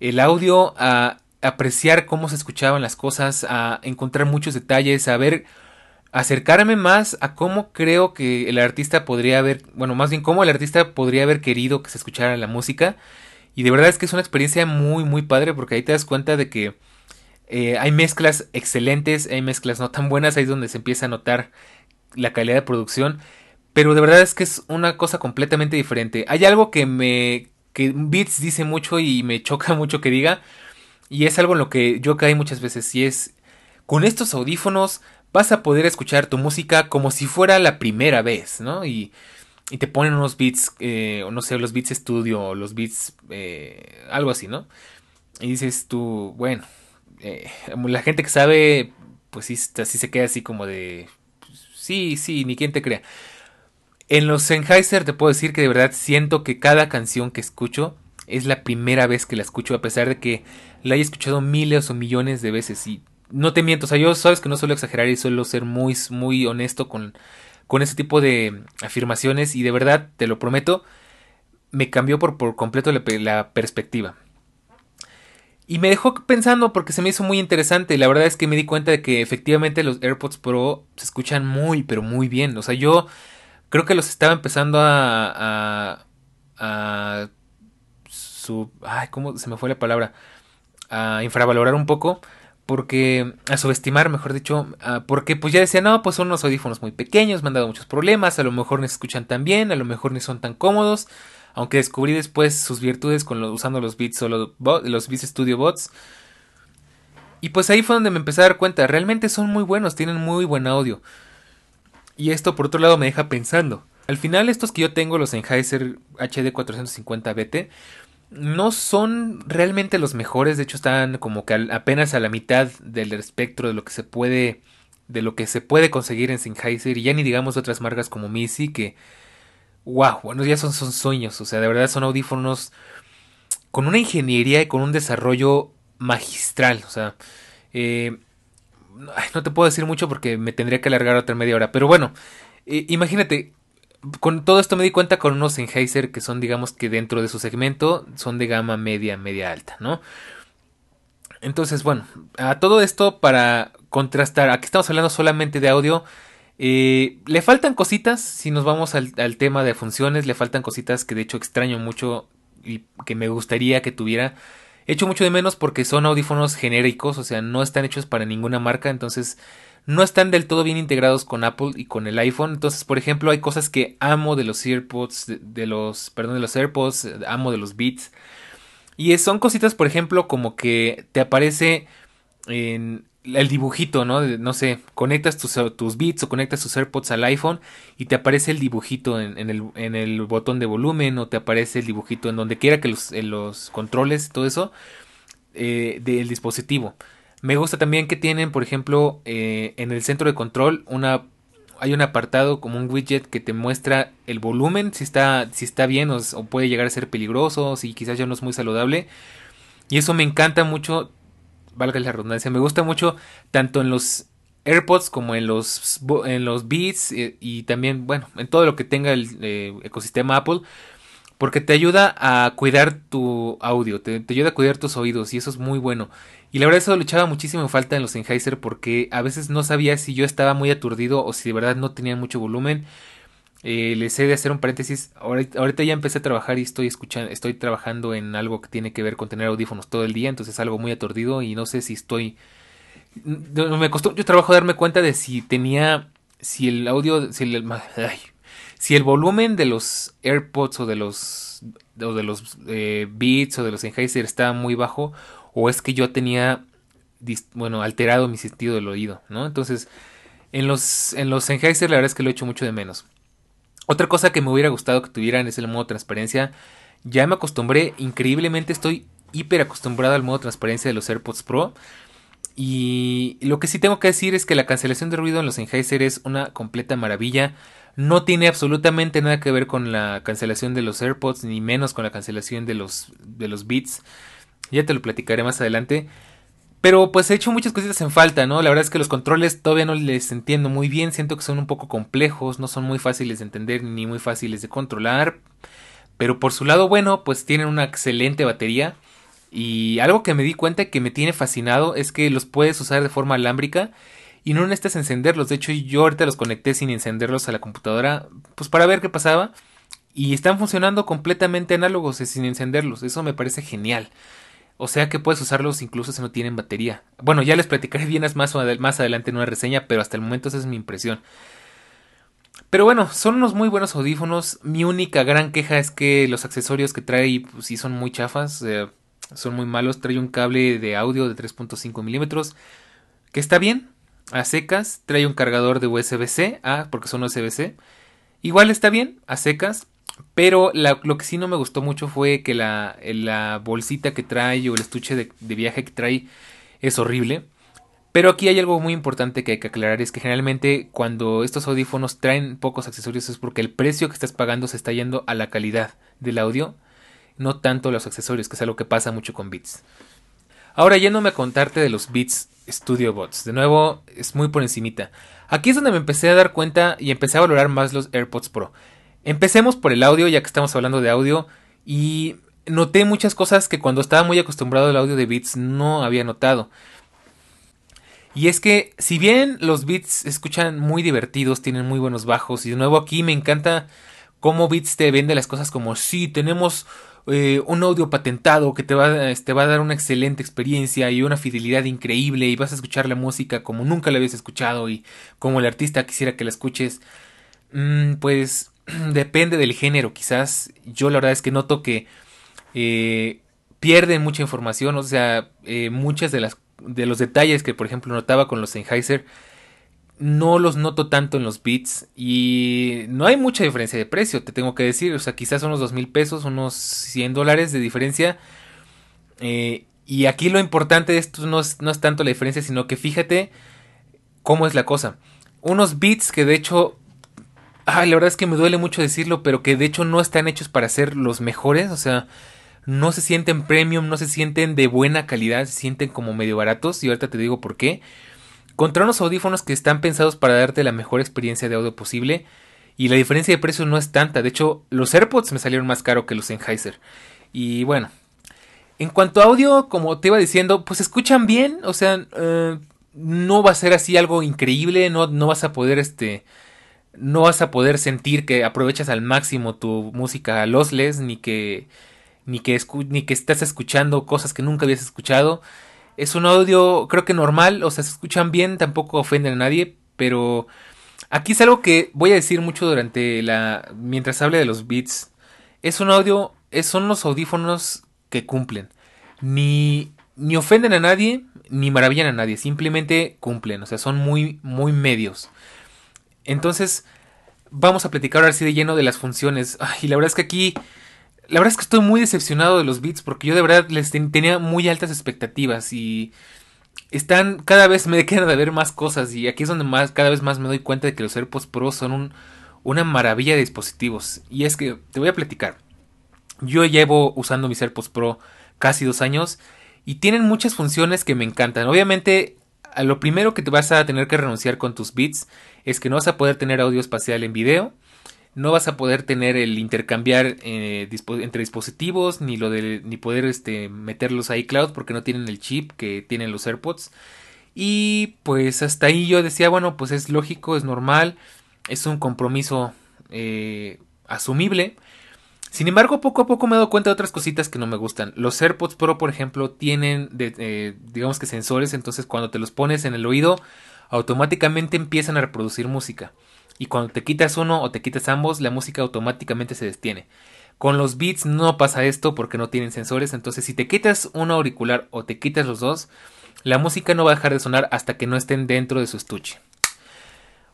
el audio, a apreciar cómo se escuchaban las cosas, a encontrar muchos detalles, a ver, acercarme más a cómo creo que el artista podría haber, bueno, más bien cómo el artista podría haber querido que se escuchara la música. Y de verdad es que es una experiencia muy, muy padre porque ahí te das cuenta de que eh, hay mezclas excelentes, hay mezclas no tan buenas, ahí es donde se empieza a notar la calidad de producción. Pero de verdad es que es una cosa completamente diferente. Hay algo que me. que Beats dice mucho y me choca mucho que diga. Y es algo en lo que yo caí muchas veces. Y es. Con estos audífonos vas a poder escuchar tu música como si fuera la primera vez, ¿no? Y, y te ponen unos beats, eh, no sé, los beats estudio, los beats, eh, algo así, ¿no? Y dices tú, bueno, eh, la gente que sabe, pues sí, sí se queda así como de, sí, sí, ni quien te crea. En los Sennheiser te puedo decir que de verdad siento que cada canción que escucho es la primera vez que la escucho, a pesar de que la haya escuchado miles o millones de veces. Y no te miento, o sea, yo sabes que no suelo exagerar y suelo ser muy, muy honesto con, con ese tipo de afirmaciones. Y de verdad, te lo prometo, me cambió por, por completo la, la perspectiva. Y me dejó pensando porque se me hizo muy interesante. La verdad es que me di cuenta de que efectivamente los AirPods Pro se escuchan muy, pero muy bien. O sea, yo creo que los estaba empezando a, a, a su, ay, ¿cómo se me fue la palabra? A infravalorar un poco, porque, a subestimar, mejor dicho, porque pues ya decía, no, pues son unos audífonos muy pequeños, me han dado muchos problemas, a lo mejor no se escuchan tan bien, a lo mejor ni son tan cómodos, aunque descubrí después sus virtudes con usando los Beats los Beats Studio Bots. Y pues ahí fue donde me empecé a dar cuenta, realmente son muy buenos, tienen muy buen audio. Y esto por otro lado me deja pensando. Al final estos que yo tengo, los Sennheiser HD 450BT, no son realmente los mejores, de hecho están como que apenas a la mitad del espectro de lo que se puede de lo que se puede conseguir en Sennheiser y ya ni digamos otras marcas como Missy que wow, bueno, ya son, son sueños, o sea, de verdad son audífonos con una ingeniería y con un desarrollo magistral, o sea, eh, no te puedo decir mucho porque me tendría que alargar otra media hora. Pero bueno, eh, imagínate, con todo esto me di cuenta con unos Sennheiser que son, digamos que dentro de su segmento, son de gama media, media alta, ¿no? Entonces, bueno, a todo esto para contrastar, aquí estamos hablando solamente de audio. Eh, le faltan cositas, si nos vamos al, al tema de funciones, le faltan cositas que de hecho extraño mucho y que me gustaría que tuviera. Echo mucho de menos porque son audífonos genéricos, o sea, no están hechos para ninguna marca, entonces no están del todo bien integrados con Apple y con el iPhone. Entonces, por ejemplo, hay cosas que amo de los AirPods, de, los, perdón, de los AirPods, amo de los Beats. Y son cositas, por ejemplo, como que te aparece en el dibujito, ¿no? no sé, conectas tus, tus beats o conectas tus AirPods al iPhone y te aparece el dibujito en, el, en, el, botón de volumen o te aparece el dibujito en donde quiera que los, los controles, todo eso, eh, del dispositivo. Me gusta también que tienen, por ejemplo, eh, en el centro de control una hay un apartado como un widget que te muestra el volumen, si está, si está bien o, puede llegar a ser peligroso, si quizás ya no es muy saludable. Y eso me encanta mucho valga la redundancia, me gusta mucho tanto en los AirPods como en los, en los Beats eh, y, también, bueno, en todo lo que tenga el eh, ecosistema Apple. Porque te ayuda a cuidar tu audio, te, ayuda a cuidar tus oídos y eso es muy bueno. Y la verdad eso lo echaba muchísimo falta en los Sennheiser porque a veces no sabía si yo estaba muy aturdido o si de verdad no tenía mucho volumen. Eh, les he de hacer un paréntesis. Ahorita, ya empecé a trabajar y estoy escuchando, estoy trabajando en algo que tiene que ver con tener audífonos todo el día, entonces es algo muy aturdido y no sé si estoy. Me costó mucho trabajo darme cuenta de si tenía, si el audio, si el, si el volumen de los AirPods o de los o de los eh, Beats o de los Sennheiser estaba muy bajo o es que yo tenía, bueno, alterado mi sentido del oído, ¿no? Entonces en los en los la verdad es que lo he hecho mucho de menos. Otra cosa que me hubiera gustado que tuvieran es el modo transparencia. Ya me acostumbré, increíblemente estoy hiper acostumbrado al modo transparencia de los AirPods Pro. Y lo que sí tengo que decir es que la cancelación de ruido en los Sennheiser es una completa maravilla. No tiene absolutamente nada que ver con la cancelación de los AirPods, ni menos con la cancelación de los, de los Beats. Ya te lo platicaré más adelante. Pero pues he hecho muchas cositas en falta, ¿no? La verdad es que los controles todavía no les entiendo muy bien, siento que son un poco complejos, no son muy fáciles de entender ni muy fáciles de controlar. Pero por su lado bueno, pues tienen una excelente batería. Y algo que me di cuenta que me tiene fascinado es que los puedes usar de forma alámbrica y no necesitas encenderlos. De hecho, yo ahorita los conecté sin encenderlos a la computadora, pues para ver qué pasaba. Y están funcionando completamente análogos sin encenderlos. Eso me parece genial. O sea que puedes usarlos incluso si no tienen batería. Bueno, ya les platicaré bien más, más adelante en una reseña, pero hasta el momento esa es mi impresión. Pero bueno, son unos muy buenos audífonos. Mi única gran queja es que los accesorios que trae, pues sí son muy chafas. son muy malos. Trae un cable de audio de 3.5 milímetros. Que está bien. A secas. Trae un cargador de USB-C. Ah, porque son USB-C. Igual está bien. A secas. Pero lo que sí no me gustó mucho fue que la, la bolsita que trae o el estuche de, viaje que trae es horrible. Pero aquí hay algo muy importante que hay que aclarar, es que generalmente cuando estos audífonos traen pocos accesorios es porque el precio que estás pagando se está yendo a la calidad del audio, no tanto a los accesorios, que es algo que pasa mucho con Beats. Ahora yéndome a contarte de los Beats Studio Bots, de nuevo es muy por encimita. Aquí es donde me empecé a dar cuenta y empecé a valorar más los AirPods Pro. Empecemos por el audio, ya que estamos hablando de audio, y noté muchas cosas que cuando estaba muy acostumbrado al audio de Beats no había notado. Y es que si bien los beats escuchan muy divertidos, tienen muy buenos bajos, y de nuevo aquí me encanta cómo Beats te vende las cosas como si tenemos eh, un audio patentado que te va, este, va a dar una excelente experiencia y una fidelidad increíble y vas a escuchar la música como nunca la habías escuchado y como el artista quisiera que la escuches. Mm, pues depende del género, quizás yo la verdad es que noto que eh, pierden mucha información, o sea, eh, muchas de las de los detalles que por ejemplo notaba con los Sennheiser no los noto tanto en los beats y no hay mucha diferencia de precio, te tengo que decir, o sea, quizás unos dos mil pesos, unos 100 dólares de diferencia. Eh, y aquí lo importante de esto no es, no es tanto la diferencia, sino que fíjate cómo es la cosa. Unos beats que de hecho la verdad es que me duele mucho decirlo, pero que de hecho no están hechos para ser los mejores, o sea, no se sienten premium, no se sienten de buena calidad, se sienten como medio baratos y ahorita te digo por qué. Contra unos audífonos que están pensados para darte la mejor experiencia de audio posible y la diferencia de precio no es tanta, de hecho los AirPods me salieron más caro que los Sennheiser. Y bueno, en cuanto a audio, como te iba diciendo, pues escuchan bien, o sea, eh, no va a ser así algo increíble, no, no vas a poder este no vas a poder sentir que aprovechas al máximo tu música lossless ni que ni que ni que estás escuchando cosas que nunca habías escuchado. Es un audio creo que normal, o sea, se escuchan bien, tampoco ofenden a nadie, pero aquí es algo que voy a decir mucho durante la mientras hable de los beats. Es un audio, es, son los audífonos que cumplen. Ni ni ofenden a nadie, ni maravillan a nadie, simplemente cumplen, o sea, son muy muy medios. Entonces, vamos a platicar ahora sí de lleno de las funciones. y la verdad es que aquí, la verdad es que estoy muy decepcionado de los beats porque yo de verdad les tenía muy altas expectativas y están cada vez me quedan de ver más cosas y aquí es donde más cada vez más me doy cuenta de que los AirPods Pro son un, una maravilla de dispositivos y es que te voy a platicar. Yo llevo usando mis AirPods Pro casi dos años y tienen muchas funciones que me encantan. Obviamente a lo primero que te vas a tener que renunciar con tus bits es que no vas a poder tener audio espacial en video, no vas a poder tener el intercambiar eh, entre dispositivos, ni lo de ni poder este, meterlos a iCloud porque no tienen el chip que tienen los AirPods. Y pues hasta ahí yo decía, bueno, pues es lógico, es normal, es un compromiso eh, asumible. Sin embargo, poco a poco me he dado cuenta de otras cositas que no me gustan. Los AirPods Pro, por ejemplo, tienen, eh, digamos que sensores, entonces cuando te los pones en el oído, automáticamente empiezan a reproducir música. Y cuando te quitas uno o te quitas ambos, la música automáticamente se detiene. Con los beats no pasa esto porque no tienen sensores, entonces si te quitas uno auricular o te quitas los dos, la música no va a dejar de sonar hasta que no estén dentro de su estuche.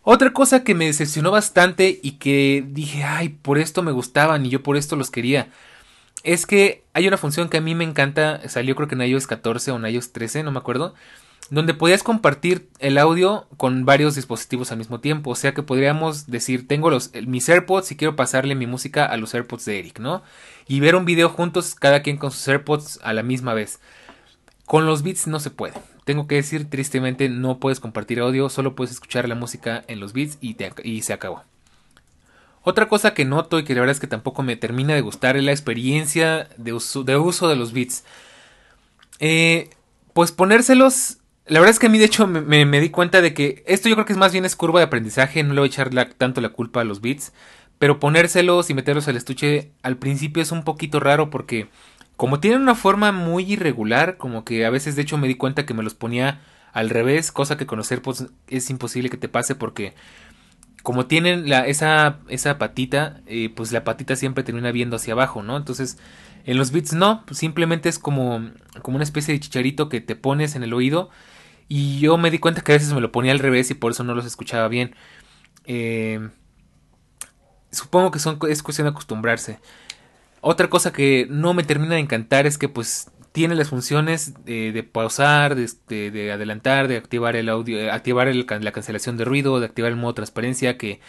Otra cosa que me decepcionó bastante y que dije, ay, por esto me gustaban y yo por esto los quería, es que hay una función que a mí me encanta, salió creo que en iOS 14 o en iOS 13, no me acuerdo, donde podías compartir el audio con varios dispositivos al mismo tiempo. O sea que podríamos decir, tengo los, mis AirPods y quiero pasarle mi música a los AirPods de Eric, ¿no? Y ver un video juntos, cada quien con sus AirPods a la misma vez. Con los beats no se puede. Tengo que decir, tristemente, no puedes compartir audio, solo puedes escuchar la música en los beats y, y se acabó. Otra cosa que noto y que la verdad es que tampoco me termina de gustar es la experiencia de uso de, uso de los beats. Eh, pues ponérselos la verdad es que a mí de hecho me, di cuenta de que esto yo creo que es más bien es curva de aprendizaje, no le voy a echar tanto la culpa a los beats, pero ponérselos y meterlos al estuche al principio es un poquito raro porque como tienen una forma muy irregular, como que a veces de hecho me di cuenta que me los ponía al revés, cosa que conocer pues es imposible que te pase porque como tienen la, esa, esa patita, eh, pues la patita siempre termina viendo hacia abajo, ¿no? Entonces en los beats no, simplemente es como, como una especie de chicharito que te pones en el oído y yo me di cuenta que a veces me lo ponía al revés y por eso no los escuchaba bien. Eh, supongo que son, es cuestión de acostumbrarse. Otra cosa que no me termina de encantar es que pues tiene las funciones de, pausar, de, adelantar, de activar el audio, eh, activar la cancelación de ruido, de activar el modo transparencia, que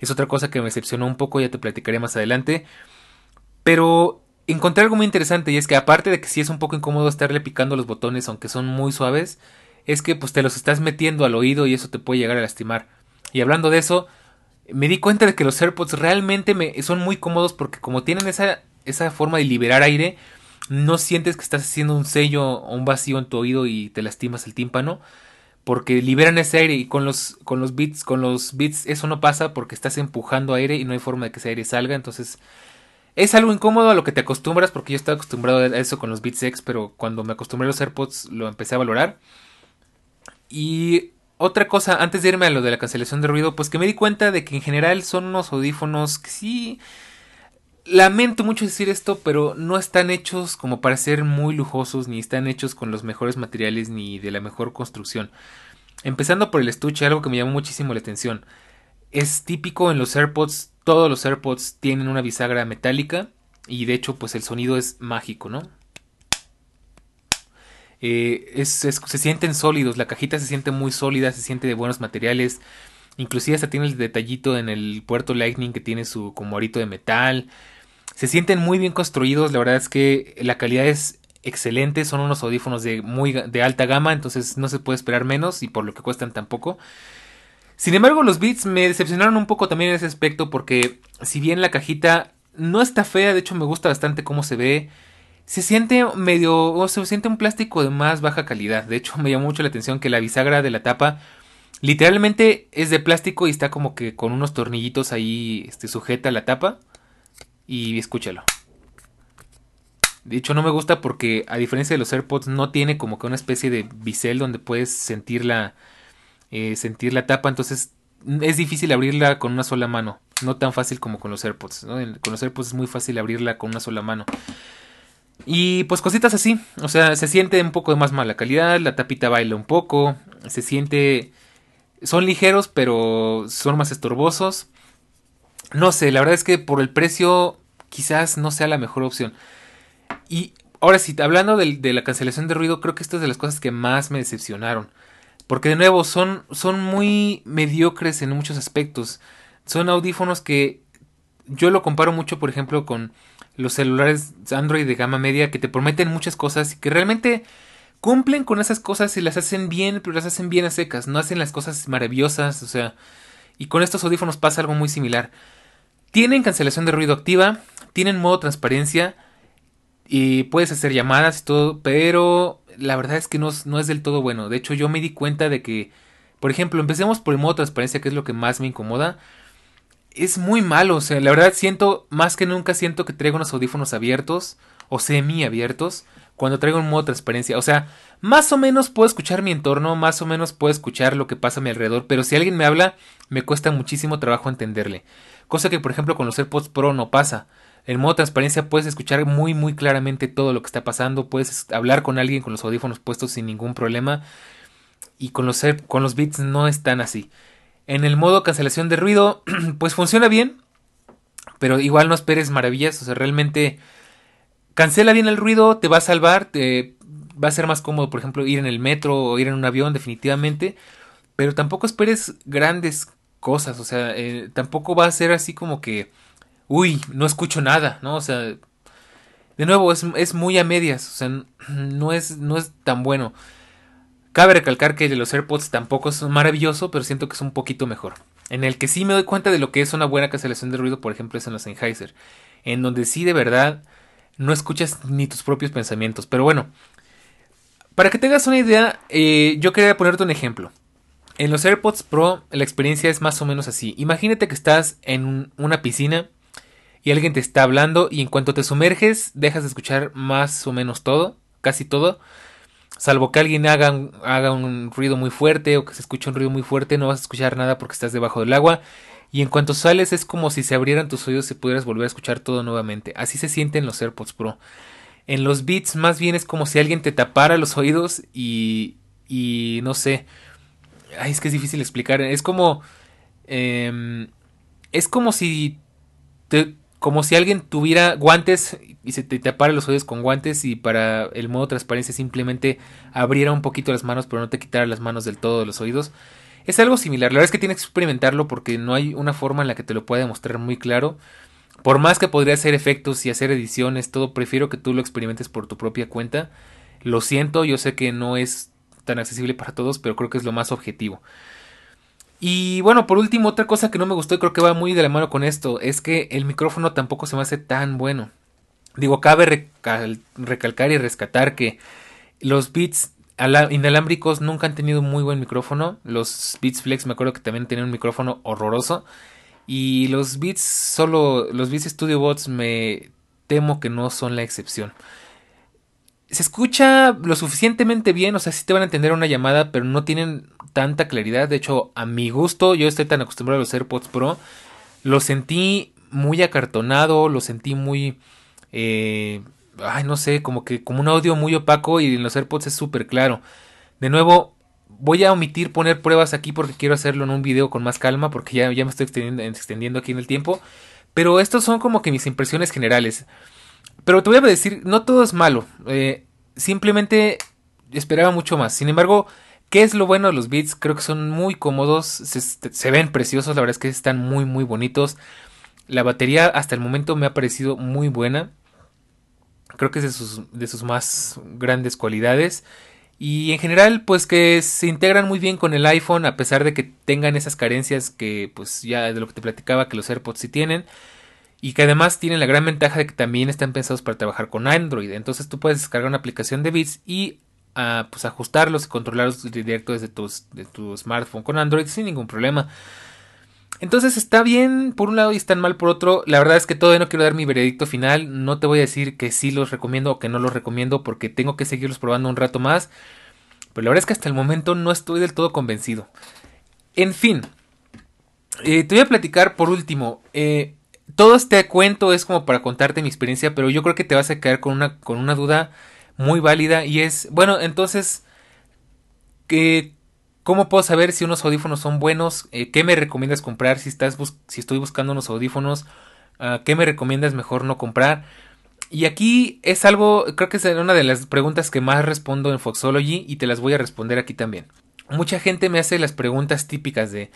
es otra cosa que me decepcionó un poco, ya te platicaré más adelante. Pero encontré algo muy interesante y es que aparte de que sí es un poco incómodo estarle picando los botones aunque son muy suaves, es que pues te los estás metiendo al oído y eso te puede llegar a lastimar. Y hablando de eso, me di cuenta de que los AirPods realmente me, son muy cómodos porque como tienen esa, esa forma de liberar aire, no sientes que estás haciendo un sello o un vacío en tu oído y te lastimas el tímpano porque liberan ese aire y con los con los beats con los beats eso no pasa porque estás empujando aire y no hay forma de que ese aire salga entonces es algo incómodo a lo que te acostumbras porque yo estaba acostumbrado a eso con los Beats X pero cuando me acostumbré a los AirPods lo empecé a valorar y otra cosa, antes de irme a lo de la cancelación de ruido, pues que me di cuenta de que en general son unos audífonos que sí... Lamento mucho decir esto, pero no están hechos como para ser muy lujosos, ni están hechos con los mejores materiales, ni de la mejor construcción. Empezando por el estuche, algo que me llamó muchísimo la atención. Es típico en los AirPods, todos los AirPods tienen una bisagra metálica, y de hecho, pues el sonido es mágico, ¿no? Eh, se sienten sólidos, la cajita se siente muy sólida, se siente de buenos materiales. Inclusive hasta tiene el detallito en el puerto Lightning que tiene su como arito de metal. Se sienten muy bien construidos, la verdad es que la calidad es excelente, son unos audífonos de muy de alta gama, entonces no se puede esperar menos y por lo que cuestan tampoco. Sin embargo, los Beats me decepcionaron un poco también en ese aspecto porque si bien la cajita no está fea, de hecho me gusta bastante cómo se ve, se siente medio, o se siente un plástico de más baja calidad. De hecho, me llamó mucho la atención que la bisagra de la tapa literalmente es de plástico y está como que con unos tornillitos ahí este, sujeta la tapa. Y escúchalo. De hecho, no me gusta porque, a diferencia de los AirPods, no tiene como que una especie de bisel donde puedes sentir la, eh, sentir la tapa. Entonces, es difícil abrirla con una sola mano. No tan fácil como con los AirPods. Con los AirPods es muy fácil abrirla con una sola mano. Y pues cositas así, o sea, se siente un poco de más mala calidad, la tapita baila un poco, se siente... Son ligeros, pero son más estorbosos. No sé, la verdad es que por el precio quizás no sea la mejor opción. Y ahora sí, hablando de, la cancelación de ruido, creo que esto es de las cosas que más me decepcionaron. Porque de nuevo, son, son muy mediocres en muchos aspectos. Son audífonos que yo lo comparo mucho, por ejemplo, con los celulares Android de gama media que te prometen muchas cosas y que realmente cumplen con esas cosas y las hacen bien, pero las hacen bien a secas, no hacen las cosas maravillosas, o sea, y con estos audífonos pasa algo muy similar. Tienen cancelación de ruido activa, tienen modo transparencia y puedes hacer llamadas y todo, pero la verdad es que no, no es del todo bueno. De hecho, yo me di cuenta de que, por ejemplo, empecemos por el modo transparencia, que es lo que más me incomoda es muy malo. O sea, la verdad siento, más que nunca siento que traigo unos audífonos abiertos o semi abiertos cuando traigo un modo transparencia. O sea, más o menos puedo escuchar mi entorno, más o menos puedo escuchar lo que pasa a mi alrededor, pero si alguien me habla, me cuesta muchísimo trabajo entenderle. Cosa que, por ejemplo, con los AirPods Pro no pasa. En modo transparencia puedes escuchar muy muy claramente todo lo que está pasando, puedes hablar con alguien con los audífonos puestos sin ningún problema y con los, con los Beats no es tan así. En el modo cancelación de ruido, pues funciona bien, pero igual no esperes maravillas, o sea, realmente cancela bien el ruido, te va a salvar, te, va a ser más cómodo, por ejemplo, ir en el metro o ir en un avión, definitivamente. Pero tampoco esperes grandes cosas, o sea, eh, tampoco va a ser así como que, uy, no escucho nada, ¿no? O sea, de nuevo, es, es muy a medias, o sea, no es, no es tan bueno. Cabe recalcar que de los AirPods tampoco es maravilloso, pero siento que es un poquito mejor. En el que sí me doy cuenta de lo que es una buena cancelación de ruido, por ejemplo, es en los Sennheiser. En donde sí de verdad no escuchas ni tus propios pensamientos. Pero bueno, para que tengas una idea, eh, yo quería ponerte un ejemplo. En los AirPods Pro la experiencia es más o menos así. Imagínate que estás en una piscina y alguien te está hablando y en cuanto te sumerges dejas de escuchar más o menos todo, casi todo. Salvo que alguien haga, haga un ruido muy fuerte o que se escuche un ruido muy fuerte, no vas a escuchar nada porque estás debajo del agua. Y en cuanto sales es como si se abrieran tus oídos y pudieras volver a escuchar todo nuevamente. Así se sienten los AirPods Pro. En los Beats más bien es como si alguien te tapara los oídos y... y no sé. Ay, es que es difícil explicar. Es como... Em, es como si... Te, como si alguien tuviera guantes y se te tapara los oídos con guantes y para el modo transparencia simplemente abriera un poquito las manos pero no te quitara las manos del todo de los oídos. Es algo similar, la verdad es que tienes que experimentarlo porque no hay una forma en la que te lo pueda demostrar muy claro. Por más que podría hacer efectos y hacer ediciones, todo, prefiero que tú lo experimentes por tu propia cuenta. Lo siento, yo sé que no es tan accesible para todos, pero creo que es lo más objetivo. Y bueno, por último, otra cosa que no me gustó y creo que va muy de la mano con esto, es que el micrófono tampoco se me hace tan bueno. Digo, cabe recalcar y rescatar que los Beats inalámbricos nunca han tenido muy buen micrófono. Los Beats Flex me acuerdo que también tenían un micrófono horroroso. Y los Beats solo, los Beats Studio Bots me temo que no son la excepción. Se escucha lo suficientemente bien, o sea, sí te van a entender una llamada, pero no tienen tanta claridad. De hecho, a mi gusto, yo estoy tan acostumbrado a los AirPods Pro. Lo sentí muy acartonado, lo sentí muy... Eh, ay, no sé, como que como un audio muy opaco y en los AirPods es súper claro. De nuevo, voy a omitir poner pruebas aquí porque quiero hacerlo en un video con más calma porque ya, ya me estoy extendiendo, aquí en el tiempo. Pero estos son como que mis impresiones generales. Pero te voy a decir, no todo es malo. Eh, simplemente esperaba mucho más. Sin embargo, ¿Qué es lo bueno de los beats? Creo que son muy cómodos, se, ven preciosos, la verdad es que están muy muy bonitos. La batería hasta el momento me ha parecido muy buena. Creo que es de sus, de sus más grandes cualidades. Y en general, pues que se integran muy bien con el iPhone, a pesar de que tengan esas carencias que, pues ya de lo que te platicaba, que los AirPods sí tienen. Y que además tienen la gran ventaja de que también están pensados para trabajar con Android. Entonces tú puedes descargar una aplicación de Beats y pues ajustarlos y controlarlos directo desde de tu smartphone con Android sin ningún problema. Entonces está bien por un lado y están mal por otro. La verdad es que todavía no quiero dar mi veredicto final. No te voy a decir que sí los recomiendo o que no los recomiendo porque tengo que seguirlos probando un rato más. Pero la verdad es que hasta el momento no estoy del todo convencido. En fin, eh, te voy a platicar por último. Eh, todo este cuento es como para contarte mi experiencia, pero yo creo que te vas a quedar con una, con una duda muy válida y es, bueno, entonces, ¿qué, ¿cómo puedo saber si unos audífonos son buenos? Eh, ¿Qué me recomiendas comprar si, estás si estoy buscando unos audífonos? Ah, ¿Qué me recomiendas mejor no comprar? Y aquí es algo, creo que es una de las preguntas que más respondo en Foxology y te las voy a responder aquí también. Mucha gente me hace las preguntas típicas de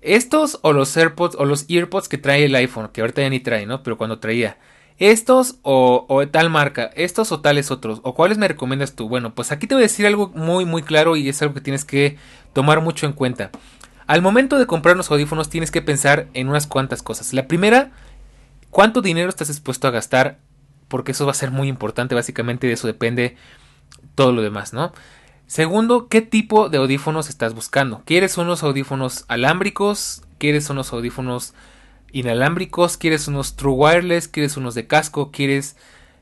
estos o los AirPods o los EarPods que trae el iPhone, que ahorita ya ni trae, ¿no? Pero cuando traía estos o, tal marca, estos o tales otros, o cuáles me recomiendas tú. Bueno, pues aquí te voy a decir algo muy muy claro y es algo que tienes que tomar mucho en cuenta. Al momento de comprar los audífonos tienes que pensar en unas cuantas cosas. La primera, ¿cuánto dinero estás dispuesto a gastar? Porque eso va a ser muy importante, básicamente de eso depende todo lo demás, ¿no? Segundo, ¿qué tipo de audífonos estás buscando? ¿Quieres unos audífonos alámbricos? ¿Quieres unos audífonos inalámbricos, quieres unos true wireless, quieres unos de casco, quieres...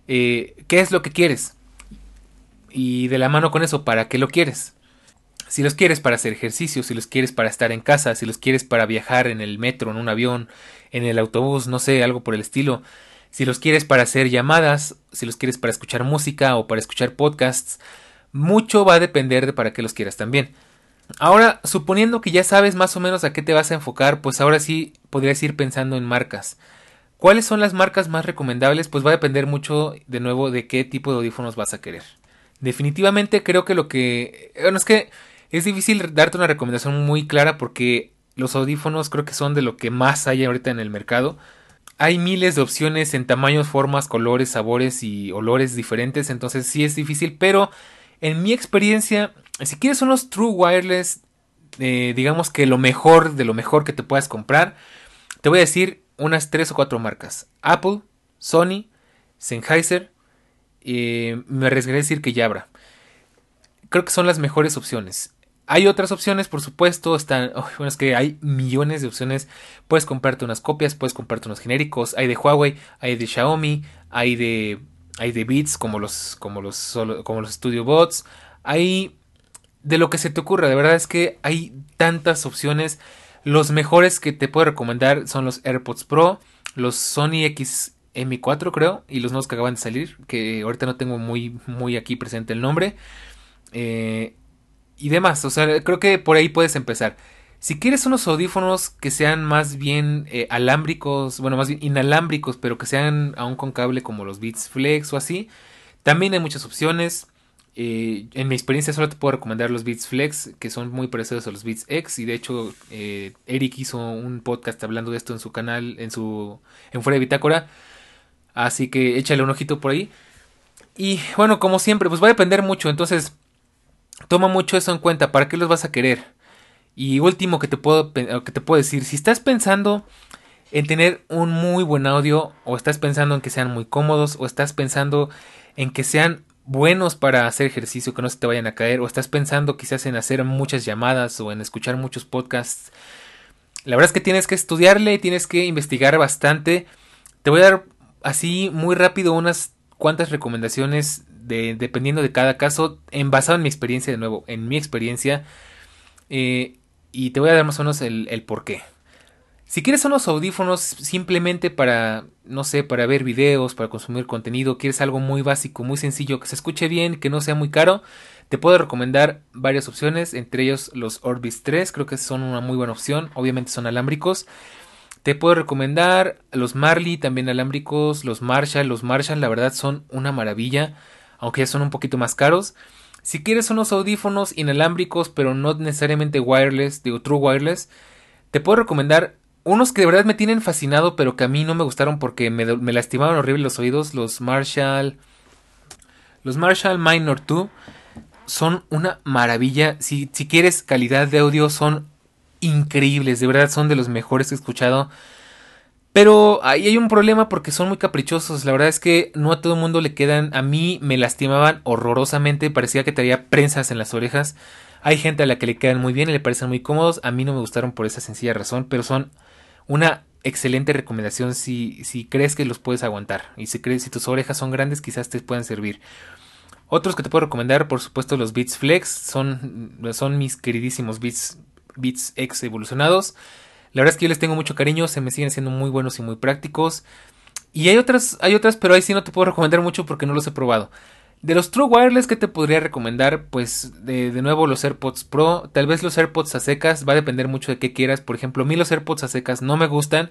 Eh, ¿Qué es lo que quieres? Y de la mano con eso, ¿para qué lo quieres? Si los quieres para hacer ejercicio, si los quieres para estar en casa, si los quieres para viajar en el metro, en un avión, en el autobús, no sé, algo por el estilo. Si los quieres para hacer llamadas, si los quieres para escuchar música o para escuchar podcasts, mucho va a depender de para qué los quieras también. Ahora, suponiendo que ya sabes más o menos a qué te vas a enfocar, pues ahora sí podrías ir pensando en marcas. ¿Cuáles son las marcas más recomendables? Pues va a depender mucho de nuevo de qué tipo de audífonos vas a querer. Definitivamente creo que lo que... Bueno, es que es difícil darte una recomendación muy clara porque los audífonos creo que son de lo que más hay ahorita en el mercado. Hay miles de opciones en tamaños, formas, colores, sabores y olores diferentes, entonces sí es difícil, pero en mi experiencia, si quieres unos True Wireless, eh, digamos que lo mejor de lo mejor que te puedas comprar, te voy a decir unas 3 o 4 marcas. Apple, Sony, Sennheiser, eh, me arriesgaré a decir que Jabra. Creo que son las mejores opciones. Hay otras opciones, por supuesto, están, bueno, es que hay millones de opciones. Puedes comprarte unas copias, puedes comprarte unos genéricos, hay de Huawei, hay de Xiaomi, hay de hay de Beats como los como los como los Studio Bots, hay de lo que se te ocurra, de verdad es que hay tantas opciones. Los mejores que te puedo recomendar son los AirPods Pro, los Sony XM4 creo y los nuevos que acaban de salir, que ahorita no tengo muy muy aquí presente el nombre. Eh, y demás. O sea, creo que por ahí puedes empezar. Si quieres unos audífonos que sean más bien eh, alámbricos, bueno, más bien inalámbricos, pero que sean aún con cable como los Beats Flex o así, también hay muchas opciones. Eh, en mi experiencia solo te puedo recomendar los Beats Flex, que son muy parecidos a los Beats X. Y de hecho, eh, Eric hizo un podcast hablando de esto en su canal, en su en Fuera de Bitácora. Así que échale un ojito por ahí. Y bueno, como siempre, pues va a depender mucho. Entonces, Toma mucho eso en cuenta, ¿para qué los vas a querer? Y último que te puedo, que te puedo decir, si estás pensando en tener un muy buen audio, o estás pensando en que sean muy cómodos, o estás pensando en que sean buenos para hacer ejercicio, que no se te vayan a caer, o estás pensando quizás en hacer muchas llamadas o en escuchar muchos podcasts, la verdad es que tienes que estudiarle, tienes que investigar bastante. Te voy a dar así muy rápido unas cuantas recomendaciones dependiendo de cada caso, en, basado en mi experiencia, de nuevo, en mi experiencia, eh, y te voy a dar más o menos el, el por qué. Si quieres unos audífonos simplemente para, no sé, para ver videos, para consumir contenido, quieres algo muy básico, muy sencillo, que se escuche bien, que no sea muy caro, te puedo recomendar varias opciones, entre ellos los Orbis 3, creo que son una muy buena opción, obviamente son alámbricos. Te puedo recomendar los Marley, también alámbricos, los Marshall, los Marshall la verdad son una maravilla aunque ya son un poquito más caros. Si quieres unos audífonos inalámbricos, pero no necesariamente wireless, digo true wireless, te puedo recomendar unos que de verdad me tienen fascinado, pero que a mí no me gustaron porque me, lastimaban horrible los oídos, los Marshall. Los Marshall Minor 2 son una maravilla. Si, si quieres calidad de audio, son increíbles. De verdad, son de los mejores que he escuchado. Pero ahí hay un problema porque son muy caprichosos. La verdad es que no a todo el mundo le quedan. A mí me lastimaban horrorosamente. Parecía que traía prensas en las orejas. Hay gente a la que le quedan muy bien y le parecen muy cómodos. A mí no me gustaron por esa sencilla razón. Pero son una excelente recomendación si, si crees que los puedes aguantar. Y si crees si tus orejas son grandes, quizás te puedan servir. Otros que te puedo recomendar, por supuesto, los Beats Flex. Son, son mis queridísimos Beats, Beats X evolucionados. La verdad es que yo les tengo mucho cariño, se me siguen siendo muy buenos y muy prácticos. Y hay otras, hay otras, pero ahí sí no te puedo recomendar mucho porque no los he probado. De los True Wireless que te podría recomendar, pues de, nuevo los AirPods Pro, tal vez los AirPods a secas, va a depender mucho de qué quieras. Por ejemplo, a mí los AirPods a secas no me gustan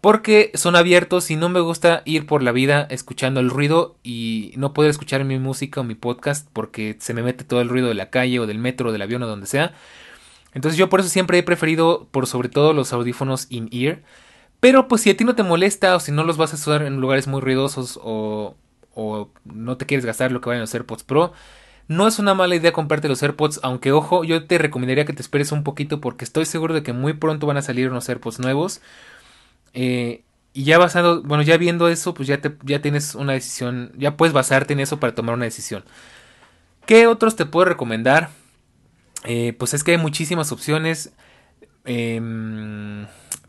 porque son abiertos y no me gusta ir por la vida escuchando el ruido y no poder escuchar mi música o mi podcast porque se me mete todo el ruido de la calle o del metro o del avión o donde sea. Entonces yo por eso siempre he preferido por sobre todo los audífonos in-ear. Pero pues si a ti no te molesta o si no los vas a usar en lugares muy ruidosos o, o no te quieres gastar lo que vayan los AirPods Pro, no es una mala idea comprarte los AirPods, aunque ojo, yo te recomendaría que te esperes un poquito porque estoy seguro de que muy pronto van a salir unos AirPods nuevos. Eh, y ya basando, bueno, ya viendo eso, pues ya, ya tienes una decisión, ya puedes basarte en eso para tomar una decisión. ¿Qué otros te puedo recomendar? Eh, pues es que hay muchísimas opciones. Em,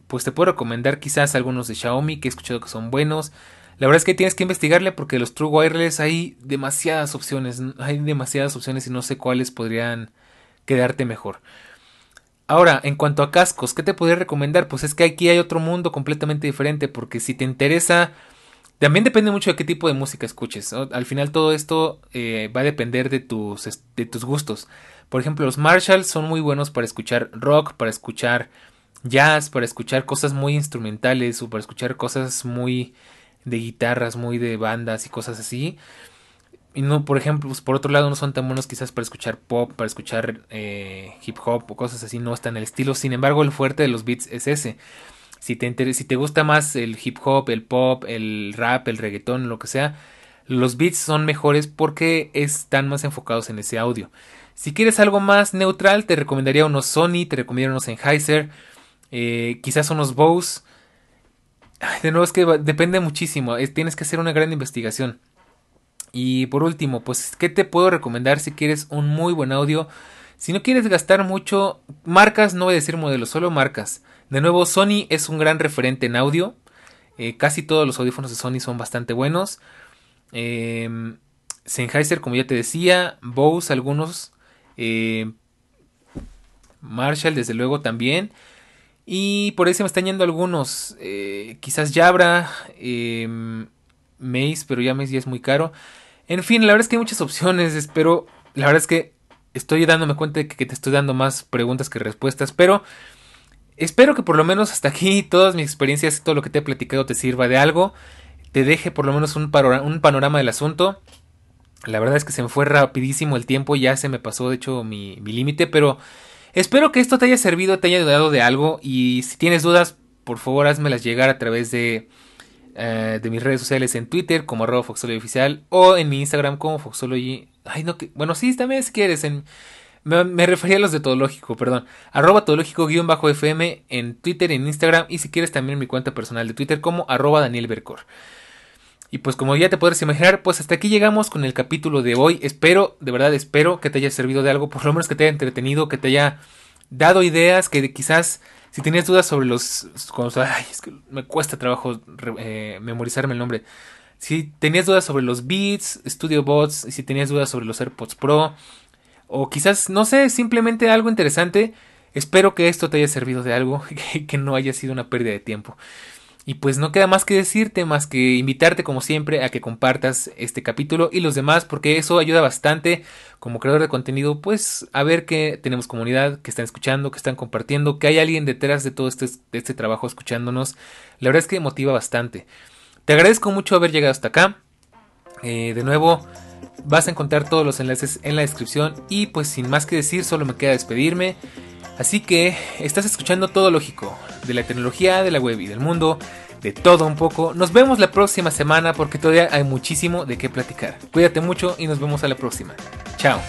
pues te puedo recomendar quizás algunos de Xiaomi que he escuchado que son buenos. La verdad es que tienes que investigarle porque los True Wireless hay demasiadas opciones. Hay demasiadas opciones y no sé cuáles podrían quedarte mejor. Ahora, en cuanto a cascos, ¿qué te podría recomendar? Pues es que aquí hay otro mundo completamente diferente porque si te interesa... También depende mucho de qué tipo de música escuches. Al final todo esto eh, va a depender de tus, de tus gustos. Por ejemplo, los Marshall son muy buenos para escuchar rock, para escuchar jazz, para escuchar cosas muy instrumentales o para escuchar cosas muy de guitarras, muy de bandas y cosas así. y no, por ejemplo, pues, por otro lado, no son tan buenos quizás para escuchar pop, para escuchar eh, hip hop o cosas así, no están en el estilo. Sin embargo, el fuerte de los beats es ese. Si te, si te gusta más el hip hop, el pop, el rap, el reggaetón, lo que sea, los beats son mejores porque están más enfocados en ese audio. Si quieres algo más neutral, te recomendaría unos Sony, te recomendaría unos Sennheiser, eh, quizás unos Bose. De nuevo, es que depende muchísimo, tienes que hacer una gran investigación. Y por último, pues, ¿qué te puedo recomendar si quieres un muy buen audio? Si no quieres gastar mucho, marcas, no voy a decir modelos, solo marcas. De nuevo, Sony es un gran referente en audio. Eh, casi todos los audífonos de Sony son bastante buenos. Eh, Sennheiser, como ya te decía, Bose algunos, eh, Marshall desde luego también. Y por ahí se me están yendo algunos, eh, quizás Jabra, em, Maze, pero ya Maze ya es muy caro. En fin, la verdad es que hay muchas opciones, espero, la verdad es que estoy dándome cuenta de que te estoy dando más preguntas que respuestas, pero espero que por lo menos hasta aquí todas mis experiencias y todo lo que te he platicado te sirva de algo te deje por lo menos un, un panorama del asunto. La verdad es que se me fue rapidísimo el tiempo, ya se me pasó de hecho mi, límite, pero espero que esto te haya servido, te haya ayudado de algo y si tienes dudas, por favor házmelas llegar a través de, eh, mis redes sociales en Twitter como arroba o en mi Instagram como Foxology. Ay, no, que, bueno, sí, también si quieres, en, me, refería a los de Todológico, perdón. Arroba Todológico-FM en Twitter, en Instagram y si quieres también en mi cuenta personal de Twitter como arroba Daniel Bercor. Y pues como ya te podrás imaginar, pues hasta aquí llegamos con el capítulo de hoy. Espero, de verdad espero que te haya servido de algo, por lo menos que te haya entretenido, que te haya dado ideas, que quizás si tenías dudas sobre los... Ay, es que me cuesta trabajo eh, memorizarme el nombre. Si tenías dudas sobre los Beats, Studio Bots, si tenías dudas sobre los AirPods Pro, o quizás, no sé, simplemente algo interesante, espero que esto te haya servido de algo, que no haya sido una pérdida de tiempo. Y pues no queda más que decirte, más que invitarte como siempre a que compartas este capítulo y los demás, porque eso ayuda bastante como creador de contenido, pues a ver que tenemos comunidad, que están escuchando, que están compartiendo, que hay alguien detrás de todo este, este trabajo escuchándonos. La verdad es que motiva bastante. Te agradezco mucho haber llegado hasta acá. Eh, de nuevo, vas a encontrar todos los enlaces en la descripción y pues sin más que decir, solo me queda despedirme. Así que estás escuchando todo lógico, de la tecnología, de la web y del mundo, de todo un poco. Nos vemos la próxima semana porque todavía hay muchísimo de qué platicar. Cuídate mucho y nos vemos a la próxima. Chao.